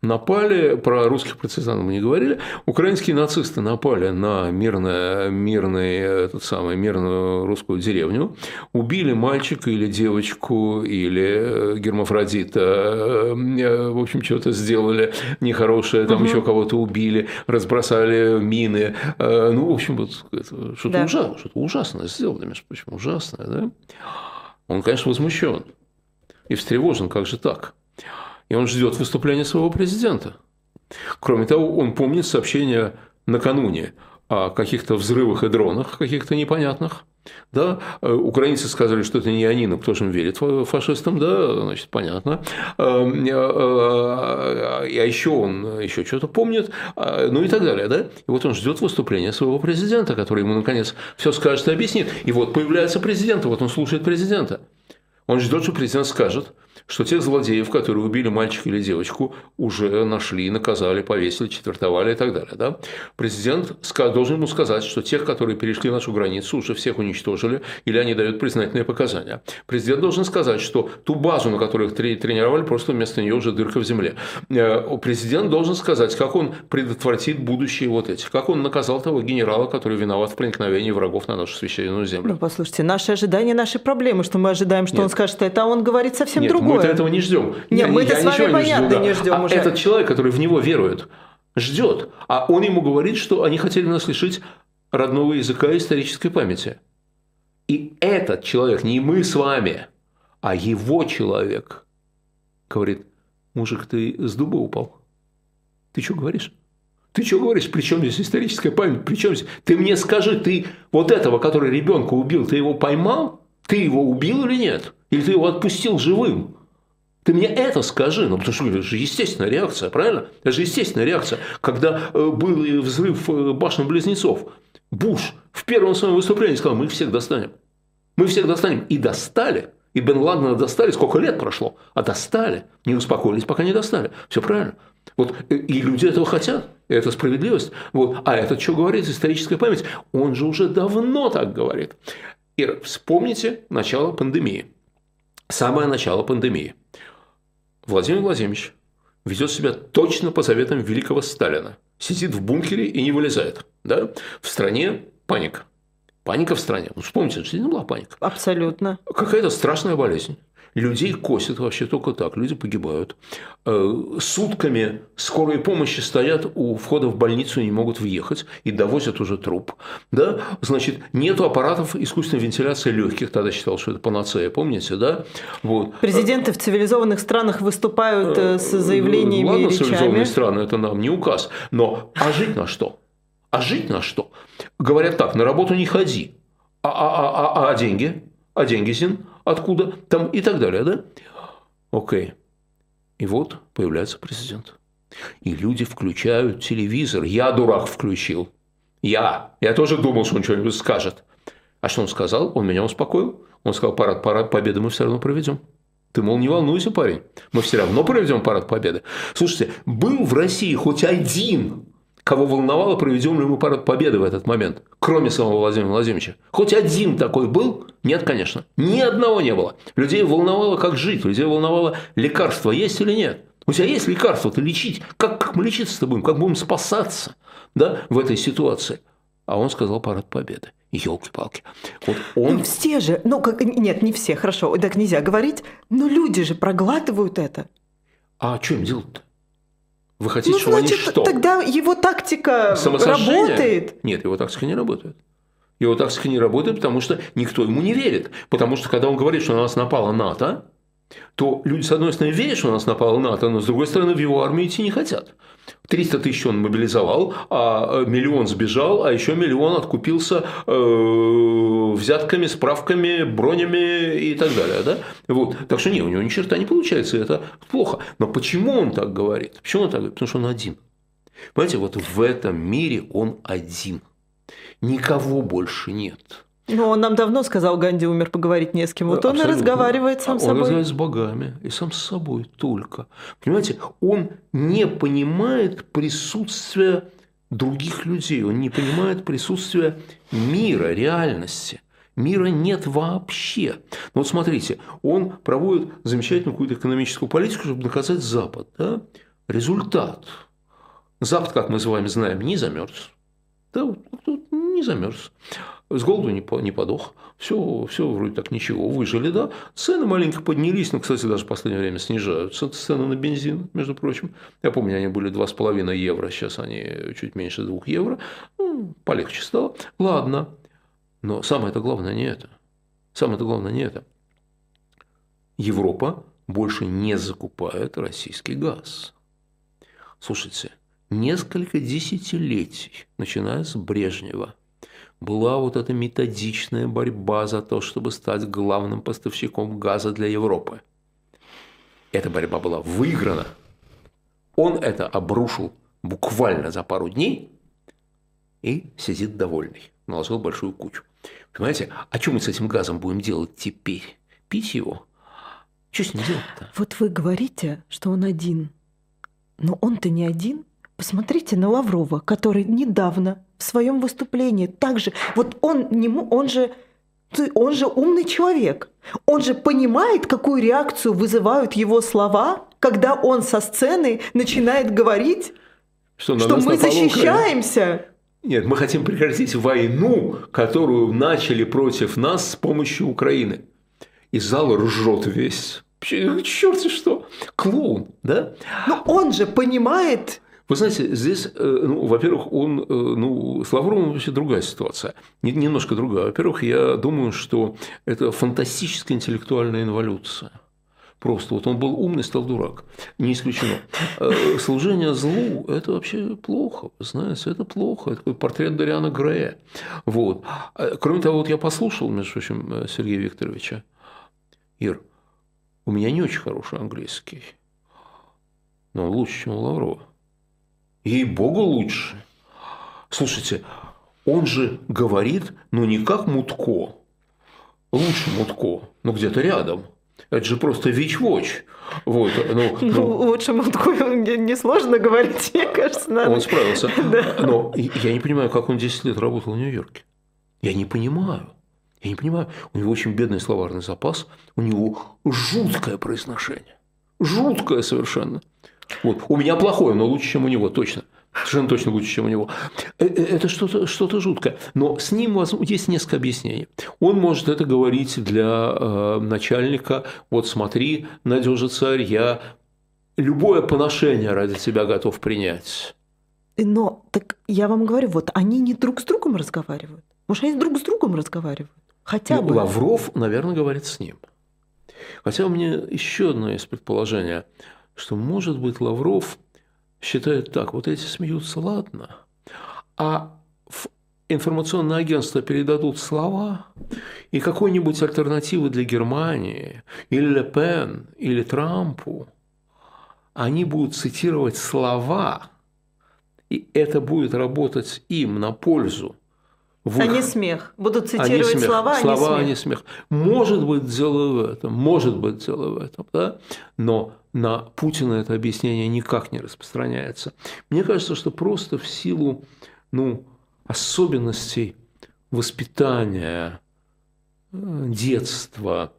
напали, про русских партизан мы не говорили, украинские нацисты напали на мирное, мирный, этот самый, мирную русскую деревню, убили мальчика или девочку, или гермафродита, э, в общем, что-то сделали нехорошее, там угу. еще кого-то убили, разбросали мины, э, ну, в общем, вот что-то да. ужасное, что-то ужасное сделали, между прочим, ужасное, да? Он, конечно, возмущен и встревожен, как же так? И он ждет выступления своего президента. Кроме того, он помнит сообщение накануне о каких-то взрывах и дронах, каких-то непонятных. Да, э, украинцы сказали, что это не они, но кто же им верит фашистам, да, значит, понятно. Эм, э, э, а еще он еще что-то помнит, ну и так далее, да. И вот он ждет выступления своего президента, который ему, наконец, все скажет и объяснит. И вот появляется президент, вот он слушает президента. Он ждет, что президент скажет, что тех злодеев, которые убили мальчика или девочку, уже нашли, наказали, повесили, четвертовали и так далее. Да? Президент должен ему сказать, что тех, которые перешли нашу границу, уже всех уничтожили, или они дают признательные показания. Президент должен сказать, что ту базу, на которой их тренировали, просто вместо нее уже дырка в земле. Э, президент должен сказать, как он предотвратит будущие вот эти, как он наказал того генерала, который виноват в проникновении врагов на нашу священную землю. Ну, послушайте, наши ожидания, наши проблемы, что мы ожидаем, что Нет. он скажет это, а он говорит совсем Нет, другое. Мы этого не ждем. Нет, мы это с вами понятно не ждем. А этот человек, который в него верует, ждет. А он ему говорит, что они хотели нас лишить родного языка и исторической памяти. И этот человек, не мы с вами, а его человек, говорит, мужик, ты с дуба упал? Ты что говоришь? Ты что говоришь? При чем здесь историческая память? При чем здесь? Ты мне скажи, ты вот этого, который ребенка убил, ты его поймал? Ты его убил или нет? Или ты его отпустил живым? Ты мне это скажи, ну потому что это же естественная реакция, правильно? Это же естественная реакция. Когда э, был взрыв э, башен близнецов, Буш в первом своем выступлении сказал, мы их всех достанем. Мы всех достанем. И достали. И Бен Ладена достали, сколько лет прошло, а достали. Не успокоились, пока не достали. Все правильно. Вот, э, и люди этого хотят. Это справедливость. Вот. А этот что говорит? Историческая память. Он же уже давно так говорит. И вспомните начало пандемии. Самое начало пандемии. Владимир Владимирович ведет себя точно по заветам великого Сталина. Сидит в бункере и не вылезает. Да? В стране паника. Паника в стране. Ну, вспомните, действительно была паника. Абсолютно. Какая-то страшная болезнь. Людей косят вообще только так, люди погибают. Э, сутками скорые помощи стоят у входа в больницу и не могут въехать, и довозят уже труп. Да? Значит, нет аппаратов искусственной вентиляции легких, тогда считал, что это панацея, помните, да? Вот. Президенты в цивилизованных странах выступают э, с заявлениями Ладно, и речами. цивилизованные страны, это нам не указ. Но а жить на что? А жить на что? Говорят так, на работу не ходи. А, а, а, а, а деньги? А деньги, Зин? Откуда там и так далее, да? Окей. И вот появляется президент. И люди включают телевизор. Я, дурак, включил. Я. Я тоже думал, что он что-нибудь скажет. А что он сказал? Он меня успокоил. Он сказал, парад, парад победы мы все равно проведем. Ты, мол, не волнуйся, парень, мы все равно проведем парад победы. Слушайте, был в России хоть один, кого волновало, проведем ли мы парад победы в этот момент, кроме самого Владимира Владимировича. Хоть один такой был? Нет, конечно. Ни одного не было. Людей волновало, как жить, людей волновало, лекарство есть или нет. У тебя есть лекарство-то лечить. Как, как мы лечиться-то будем? Как будем спасаться да, в этой ситуации? А он сказал парад победы. Елки-палки. Вот он... Ну, все же, ну, как, нет, не все, хорошо, так нельзя говорить, но люди же проглатывают это. А что им делать-то? Вы хотите, ну, чтобы значит, они что? тогда его тактика работает. Нет, его тактика не работает. Его тактика не работает, потому что никто ему не верит. Потому что когда он говорит, что на нас напала НАТО, то люди, с одной стороны, верят, что у нас напала НАТО, но с другой стороны, в его армию идти не хотят. 300 тысяч он мобилизовал, а э, миллион сбежал, а еще миллион откупился э, взятками, справками, бронями и так далее. Да? Вот. Так что нет, у него ни черта не получается, это плохо. Но почему он так говорит? Почему он так говорит? Потому что он один. Понимаете, вот в этом мире он один. Никого больше нет. Ну, он нам давно сказал, Ганди умер, поговорить не с кем. Вот он и разговаривает сам с собой. Он разговаривает с богами и сам с собой только. Понимаете, он не понимает присутствия других людей, он не понимает присутствия мира, реальности. Мира нет вообще. Ну вот смотрите, он проводит замечательную какую-то экономическую политику, чтобы наказать Запад. Да? Результат. Запад, как мы с вами знаем, не замерз. Да, не замерз с голоду не, не подох, все, все вроде так ничего, выжили, да. Цены маленько поднялись, но, кстати, даже в последнее время снижаются. Цены на бензин, между прочим. Я помню, они были 2,5 евро, сейчас они чуть меньше 2 евро. Ну, полегче стало. Ладно. Но самое-то главное не это. Самое-то главное не это. Европа больше не закупает российский газ. Слушайте, несколько десятилетий, начиная с Брежнева – была вот эта методичная борьба за то, чтобы стать главным поставщиком газа для Европы. Эта борьба была выиграна. Он это обрушил буквально за пару дней и сидит довольный. Наложил большую кучу. Понимаете, а что мы с этим газом будем делать теперь? Пить его? Что с ним делать-то? Вот вы говорите, что он один. Но он-то не один. Посмотрите на Лаврова, который недавно в своем выступлении также, вот он, не, он же он же умный человек. Он же понимает, какую реакцию вызывают его слова, когда он со сцены начинает говорить, что, что мы защищаемся. Нет, мы хотим прекратить войну, которую начали против нас с помощью Украины. И зал ржет весь. Черт что, клоун, да? Но он же понимает вы знаете, здесь, э, ну, во-первых, он, э, ну, с Лавровым вообще другая ситуация, немножко другая. Во-первых, я думаю, что это фантастическая интеллектуальная инволюция. Просто вот он был умный, стал дурак. Не исключено. Э, служение злу – это вообще плохо, знаете, это плохо. Это такой портрет Дариана Грея. Вот. Кроме того, вот я послушал, между прочим, Сергея Викторовича. Ир, у меня не очень хороший английский, но лучше, чем у Лаврова. Ей-богу лучше. Слушайте, он же говорит, ну не как Мутко, лучше Мутко, но где-то рядом. Это же просто ВИЧ-ВОЧ. Вот, ну, ну, ну, лучше Мутко несложно говорить, мне кажется. Надо. Он справился. да. Но я не понимаю, как он 10 лет работал в Нью-Йорке. Я не понимаю. Я не понимаю. У него очень бедный словарный запас, у него жуткое произношение. Жуткое совершенно. Вот. У меня плохое, но лучше, чем у него, точно. Совершенно точно лучше, чем у него. Э, э, это что-то что жуткое. Но с ним есть несколько объяснений. Он может это говорить для э, начальника. Вот смотри, надежа царь, я любое поношение ради тебя готов принять. Но так я вам говорю, вот они не друг с другом разговаривают. Может, они друг с другом разговаривают? Хотя ну, бы. Лавров, наверное, говорит с ним. Хотя у меня еще одно есть предположение – что, может быть, Лавров считает так, вот эти смеются, ладно, а в информационное агентство передадут слова, и какой-нибудь альтернативы для Германии, или Ле Пен, или Трампу, они будут цитировать слова и это будет работать им на пользу, в их... А не смех. Будут цитировать они смех. слова, слова, а не смех. Может быть, дело в этом, может быть, дело в этом, да? но на Путина это объяснение никак не распространяется. Мне кажется, что просто в силу ну, особенностей воспитания, э, детства,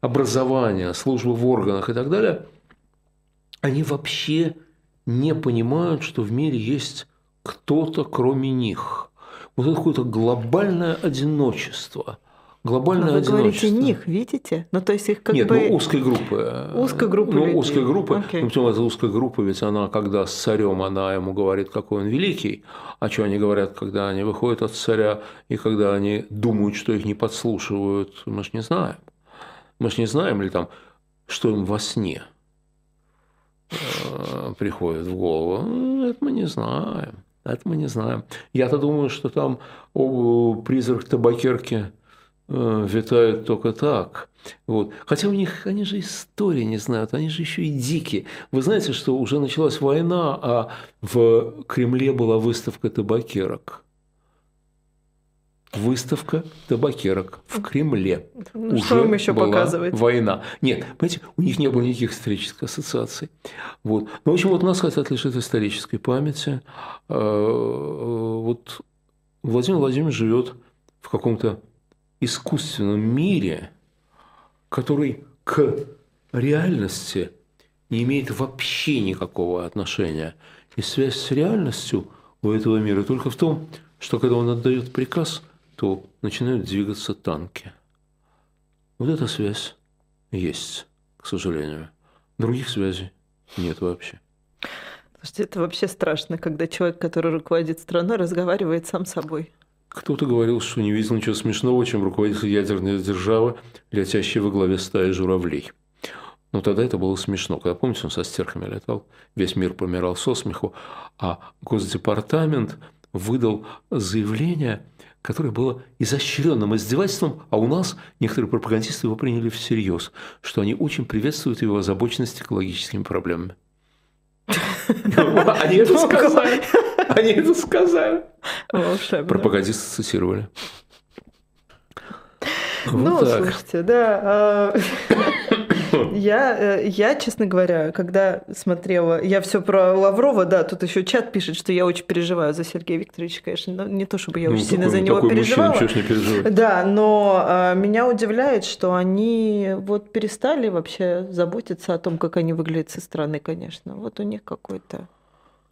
образования, службы в органах и так далее, они вообще не понимают, что в мире есть кто-то кроме них – вот это какое-то глобальное одиночество. Глобальное Но вы одиночество. говорите них, видите? Ну, то есть их как Нет, бы... ну, узкой группы. Узкой группы Ну, людей. узкой группы. Okay. Ну, причем эта узкая группа, ведь она, когда с царем, она ему говорит, какой он великий. А что они говорят, когда они выходят от царя, и когда они думают, что их не подслушивают, мы же не знаем. Мы же не знаем, или там, что им во сне э, приходит в голову. Это мы не знаем. Это мы не знаем. Я-то думаю, что там о, призрак табакерки э, витает только так. Вот. Хотя у них, они же истории не знают, они же еще и дикие. Вы знаете, что уже началась война, а в Кремле была выставка табакерок. Выставка табакерок в Кремле. Ну, Уже что им еще была показывать? Война. Нет, понимаете, у них не было никаких исторических ассоциаций. Вот. Ну, в общем, вот нас хотят лишить исторической памяти. А, вот Владимир Владимирович живет в каком-то искусственном мире, который к реальности не имеет вообще никакого отношения. И связь с реальностью у этого мира только в том, что когда он отдает приказ – то начинают двигаться танки. Вот эта связь есть, к сожалению. Других связей нет вообще. Слушайте, это вообще страшно, когда человек, который руководит страной, разговаривает сам собой. Кто-то говорил, что не видел ничего смешного, чем руководитель ядерной державы, летящий во главе стаи журавлей. Но тогда это было смешно. Когда, помните, он со стерхами летал, весь мир помирал со смеху, а Госдепартамент выдал заявление, которое было изощренным издевательством, а у нас некоторые пропагандисты его приняли всерьез, что они очень приветствуют его озабоченность экологическими проблемами. Они это сказали. Они это сказали. Пропагандисты цитировали. Ну, слушайте, да. Я, э, я, честно говоря, когда смотрела, я все про Лаврова, да, тут еще чат пишет, что я очень переживаю за Сергея Викторовича, конечно, не то чтобы я ну, очень сильно за него переживала. Мужчина, не переживать. Да, но а, меня удивляет, что они вот перестали вообще заботиться о том, как они выглядят со стороны, конечно. Вот у них какой-то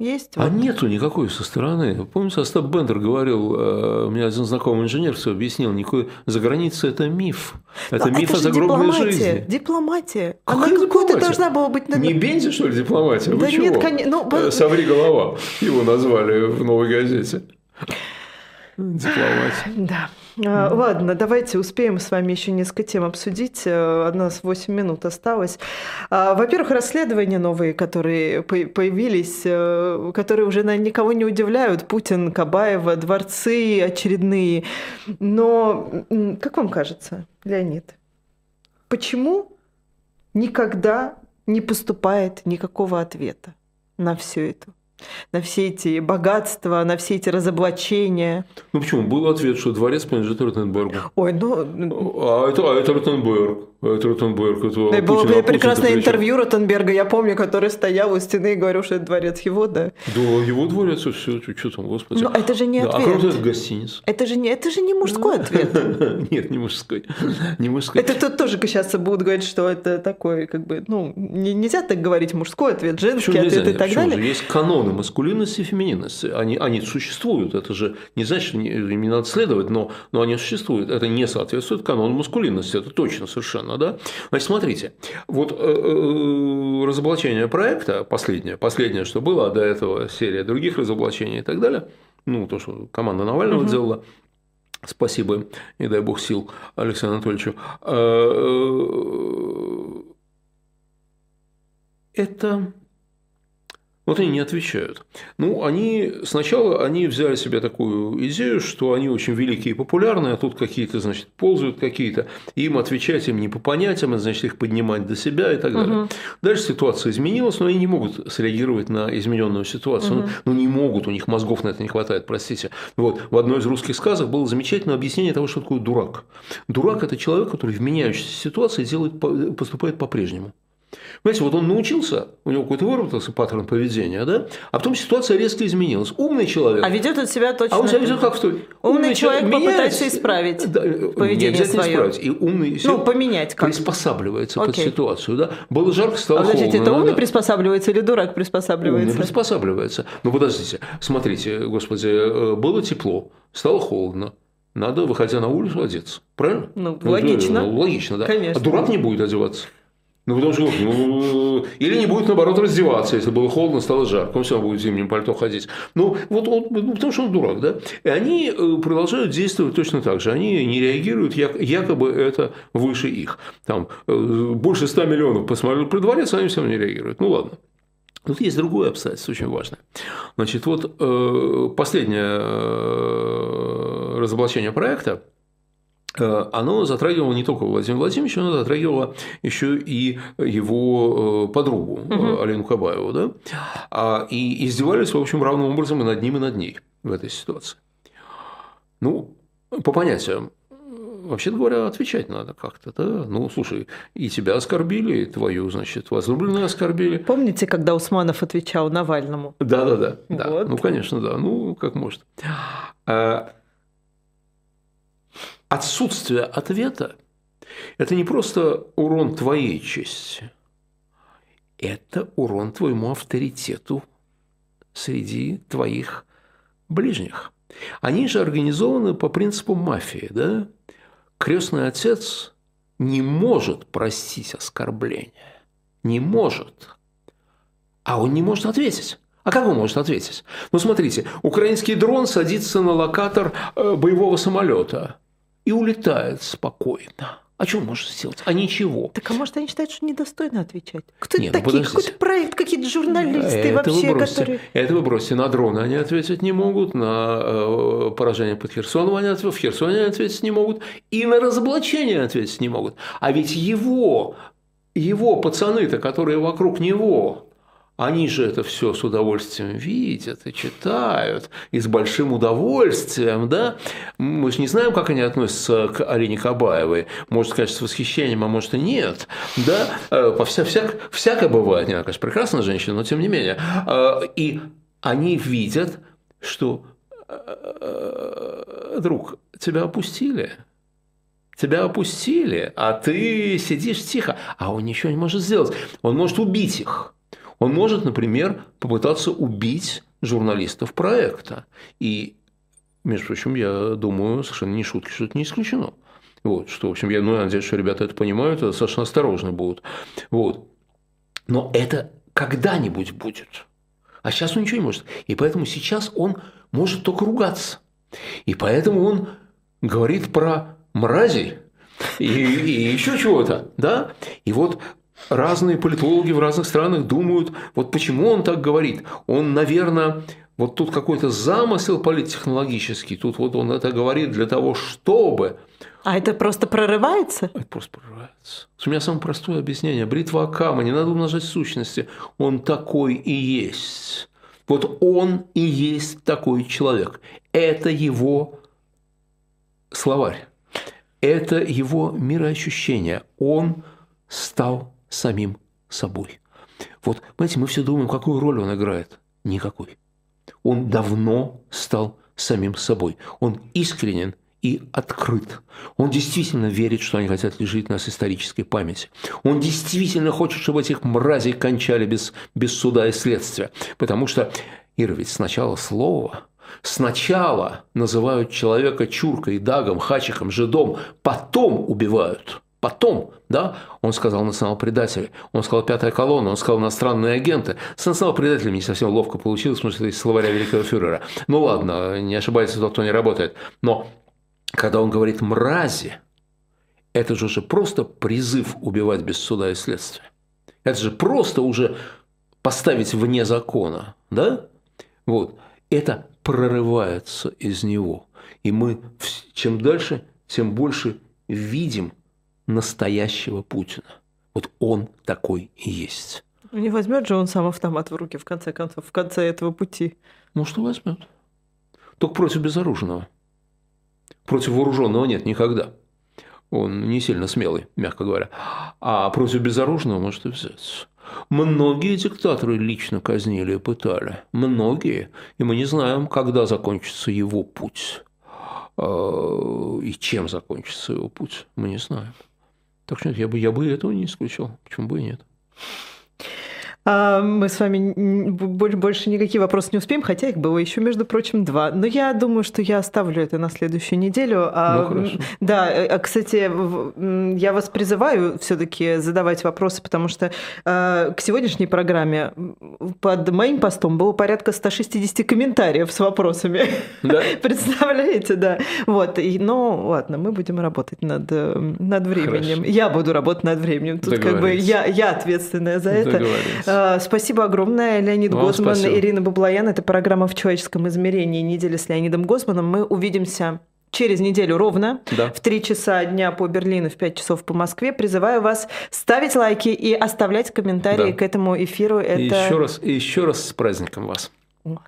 есть? А вот. нету никакой со стороны. Помните, Остап Бендер говорил, э, у меня один знакомый инженер все объяснил, никакой за границей это миф. Это Но миф это о загробной дипломатия, жизни. Дипломатия. Какая Она какой-то должна была быть... Не Бензи, что ли, дипломатия? Да Вы нет, конечно. Ну, э, Соври голова. Его назвали в новой газете. Дипломатия. Да. А, ладно, давайте успеем с вами еще несколько тем обсудить. У нас 8 минут осталось. А, во-первых, расследования новые, которые появились, э, которые уже наверное, никого не удивляют. Путин, Кабаева, дворцы очередные. Но как вам кажется, Леонид, почему никогда не поступает никакого ответа на все это? На все эти богатства, на все эти разоблачения. Ну почему? Был ответ, что дворец принадлежит Ротенбергу. Ой, ну... А это, а это Ротенберг. Это Ротенберг. Это да, было Путин, прекрасное интервью Ротенберга, я помню, который стоял у стены и говорил, что это дворец его, да. Да, его дворец, все, что там, господи. Но это же не да, ответ. А кроме это гостиница. Это же не, это же не мужской ответ. Нет, не мужской. Не мужской. Это тут тоже сейчас будут говорить, что это такой, как бы, ну, нельзя так говорить, мужской ответ, женский ответ и так далее. Есть каноны маскулинности и фемининности. Они, они существуют. Это же не значит, им не надо следовать, но, но они существуют. Это не соответствует канону маскулинности. Это точно совершенно, да? Значит, смотрите, вот э, э, разоблачение проекта, последнее, последнее, что было, а до этого серия других разоблачений и так далее, ну, то, что команда Навального угу. делала, спасибо и дай бог сил Александру Анатольевичу, э, это Вот они не отвечают. Ну, они сначала они взяли себе такую идею, что они очень великие и популярные, а тут какие-то, значит, ползают какие-то, им отвечать им не по понятиям, значит, их поднимать до себя и так далее. Угу. Дальше ситуация изменилась, но они не могут среагировать на измененную ситуацию. Угу. Ну, не могут, у них мозгов на это не хватает, простите. Вот, в одной из русских сказок было замечательное объяснение того, что такое дурак. Дурак – это человек, который в меняющейся ситуации делает, поступает по-прежнему. Понимаете, вот он научился, у него какой-то выработался паттерн поведения, да, а потом ситуация резко изменилась. Умный человек. А ведет он себя точно. А он себя ведет как в той. Умный, умный человек меняет, попытается исправить да, поведение свое. исправить. И умный ну, поменять как? приспосабливается Окей. под ситуацию. Да? Было жарко, стало а, подождите, холодно. это умный да. приспосабливается или дурак приспосабливается? Умный приспосабливается. Ну, подождите, смотрите, господи, э, было тепло, стало холодно. Надо, выходя на улицу, одеться. Правильно? Ну, логично. Ну, логично, да. Конечно. А дурак не будет одеваться. Ну, потому что, ну, или не будет, наоборот, раздеваться, если было холодно, стало жарко, он все равно будет в зимнем пальто ходить. Ну, вот он, ну, потому что он дурак, да? И они э, продолжают действовать точно так же. Они не реагируют, якобы это выше их. Там э, больше 100 миллионов посмотрели при дворец, они все равно не реагируют. Ну, ладно. Тут есть другое обстоятельство, очень важное. Значит, вот э, последнее разоблачение проекта Э, оно затрагивало не только Владимира Владимировича, оно затрагивало еще и его э, подругу угу. Алену Кабаеву. Да? А, и издевались, в общем, равным образом и над ним, и над ней в этой ситуации. Ну, по понятиям, вообще говоря, отвечать надо как-то, да? Ну, слушай, и тебя оскорбили, и твою, значит, возлюбленную оскорбили. Помните, когда Усманов отвечал Навальному? Да, да, да. Вот. да. Ну, конечно, да. Ну, как может. Отсутствие ответа – это не просто урон твоей чести, это урон твоему авторитету среди твоих ближних. Они же организованы по принципу мафии, да? Крестный отец не может простить оскорбление, не может, а он не может ответить. А как он может ответить? Ну, смотрите, украинский дрон садится на локатор э, боевого самолета и улетает спокойно. А что может сделать? А ничего. Так а может они считают, что недостойно отвечать? Кто Нет, это ну, такие? Какой-то проект, какие-то журналисты это вообще, вы бросите, которые... Это вы бросите. На дроны они ответить не могут, на э, поражение под Херсоном они ответить, в Херсоне они ответить не могут, и на разоблачение ответить не могут. А ведь его, его пацаны-то, которые вокруг него, они же это все с удовольствием видят и читают, и с большим удовольствием, да? Мы же не знаем, как они относятся к Алене Кабаевой. Может, конечно, с восхищением, а может и нет, да? Э, по вся, всяк, всякое бывает. Она, конечно, прекрасная женщина, но тем не менее. Э, и они видят, что э, друг, тебя опустили, тебя опустили, а ты сидишь тихо, а он ничего не может сделать. Он может убить их. Он может, например, попытаться убить журналистов проекта. И, между прочим, я думаю, совершенно не шутки, что это не исключено. Вот, что, в общем, я ну, надеюсь, что ребята это понимают, достаточно осторожны будут. Вот. Но это когда-нибудь будет. А сейчас он ничего не может. И поэтому сейчас он может только ругаться. И поэтому он говорит про мрази и, и еще чего-то. Да? И вот разные политологи в разных странах думают, вот почему он так говорит. Он, наверное, вот тут какой-то замысел политтехнологический, тут вот он это говорит для того, чтобы... А это просто прорывается? Это просто прорывается. У меня самое простое объяснение. Бритва Акама, не надо умножать сущности. Он такой и есть. Вот он и есть такой человек. Это его словарь. Это его мироощущение. Он стал самим собой. Вот, понимаете, мы все думаем, какую роль он играет. Никакой. Он давно стал самим собой. Он искренен и открыт. Он действительно верит, что они хотят лежить нас исторической памяти. Он действительно хочет, чтобы этих мразей кончали без, без суда и следствия. Потому что, Ира, ведь сначала слово, сначала называют человека чуркой, дагом, хачиком, жидом, потом убивают – Потом, да, он сказал национал-предатели, он сказал пятая колонна, он сказал иностранные агенты. С национал-предателями не совсем ловко получилось, потому что из словаря великого фюрера. Ну ладно, не ошибается тот, кто не работает. Но когда он говорит «мрази», это же уже просто призыв убивать без суда и следствия. Это же просто уже поставить вне закона, да, вот, это прорывается из него. И мы чем дальше, тем больше видим настоящего Путина. Вот он такой и есть. Не возьмет же он сам автомат в руки, в конце концов, в конце этого пути. Может, и возьмет. Только против безоружного. Против вооруженного нет никогда. Он не сильно смелый, мягко говоря. А против безоружного может и взяться. Многие диктаторы лично казнили и пытали. Многие. И мы не знаем, когда закончится его путь. А, и чем закончится его путь. Мы не знаем. Так что нет, я бы, я бы этого не исключил. Почему бы и нет? А, мы с вами больше никакие вопросы не успеем, хотя их было еще, между прочим, два. Но я думаю, что я оставлю это на следующую неделю. А, ну, хорошо. Да, э, а, кстати, я вас призываю все-таки задавать вопросы, потому что к сегодняшней программе под моим постом было порядка 160 комментариев с вопросами. Да? Представляете, да. Вот, и, ну, ладно, мы будем работать над, над временем. Хорошо. Я буду работать над временем. Тут как бы я, я ответственная за это. Э, спасибо огромное, Леонид Вам Гозман, спасибо. Ирина Баблоян. Это программа «В человеческом измерении. Неделя с Леонидом Гозманом». Мы увидимся через неделю ровно да. в 3 часа дня по Берлину, в 5 часов по Москве. Призываю вас ставить лайки и оставлять комментарии да. к этому эфиру. Это... И еще раз, и еще раз с праздником вас. Вот.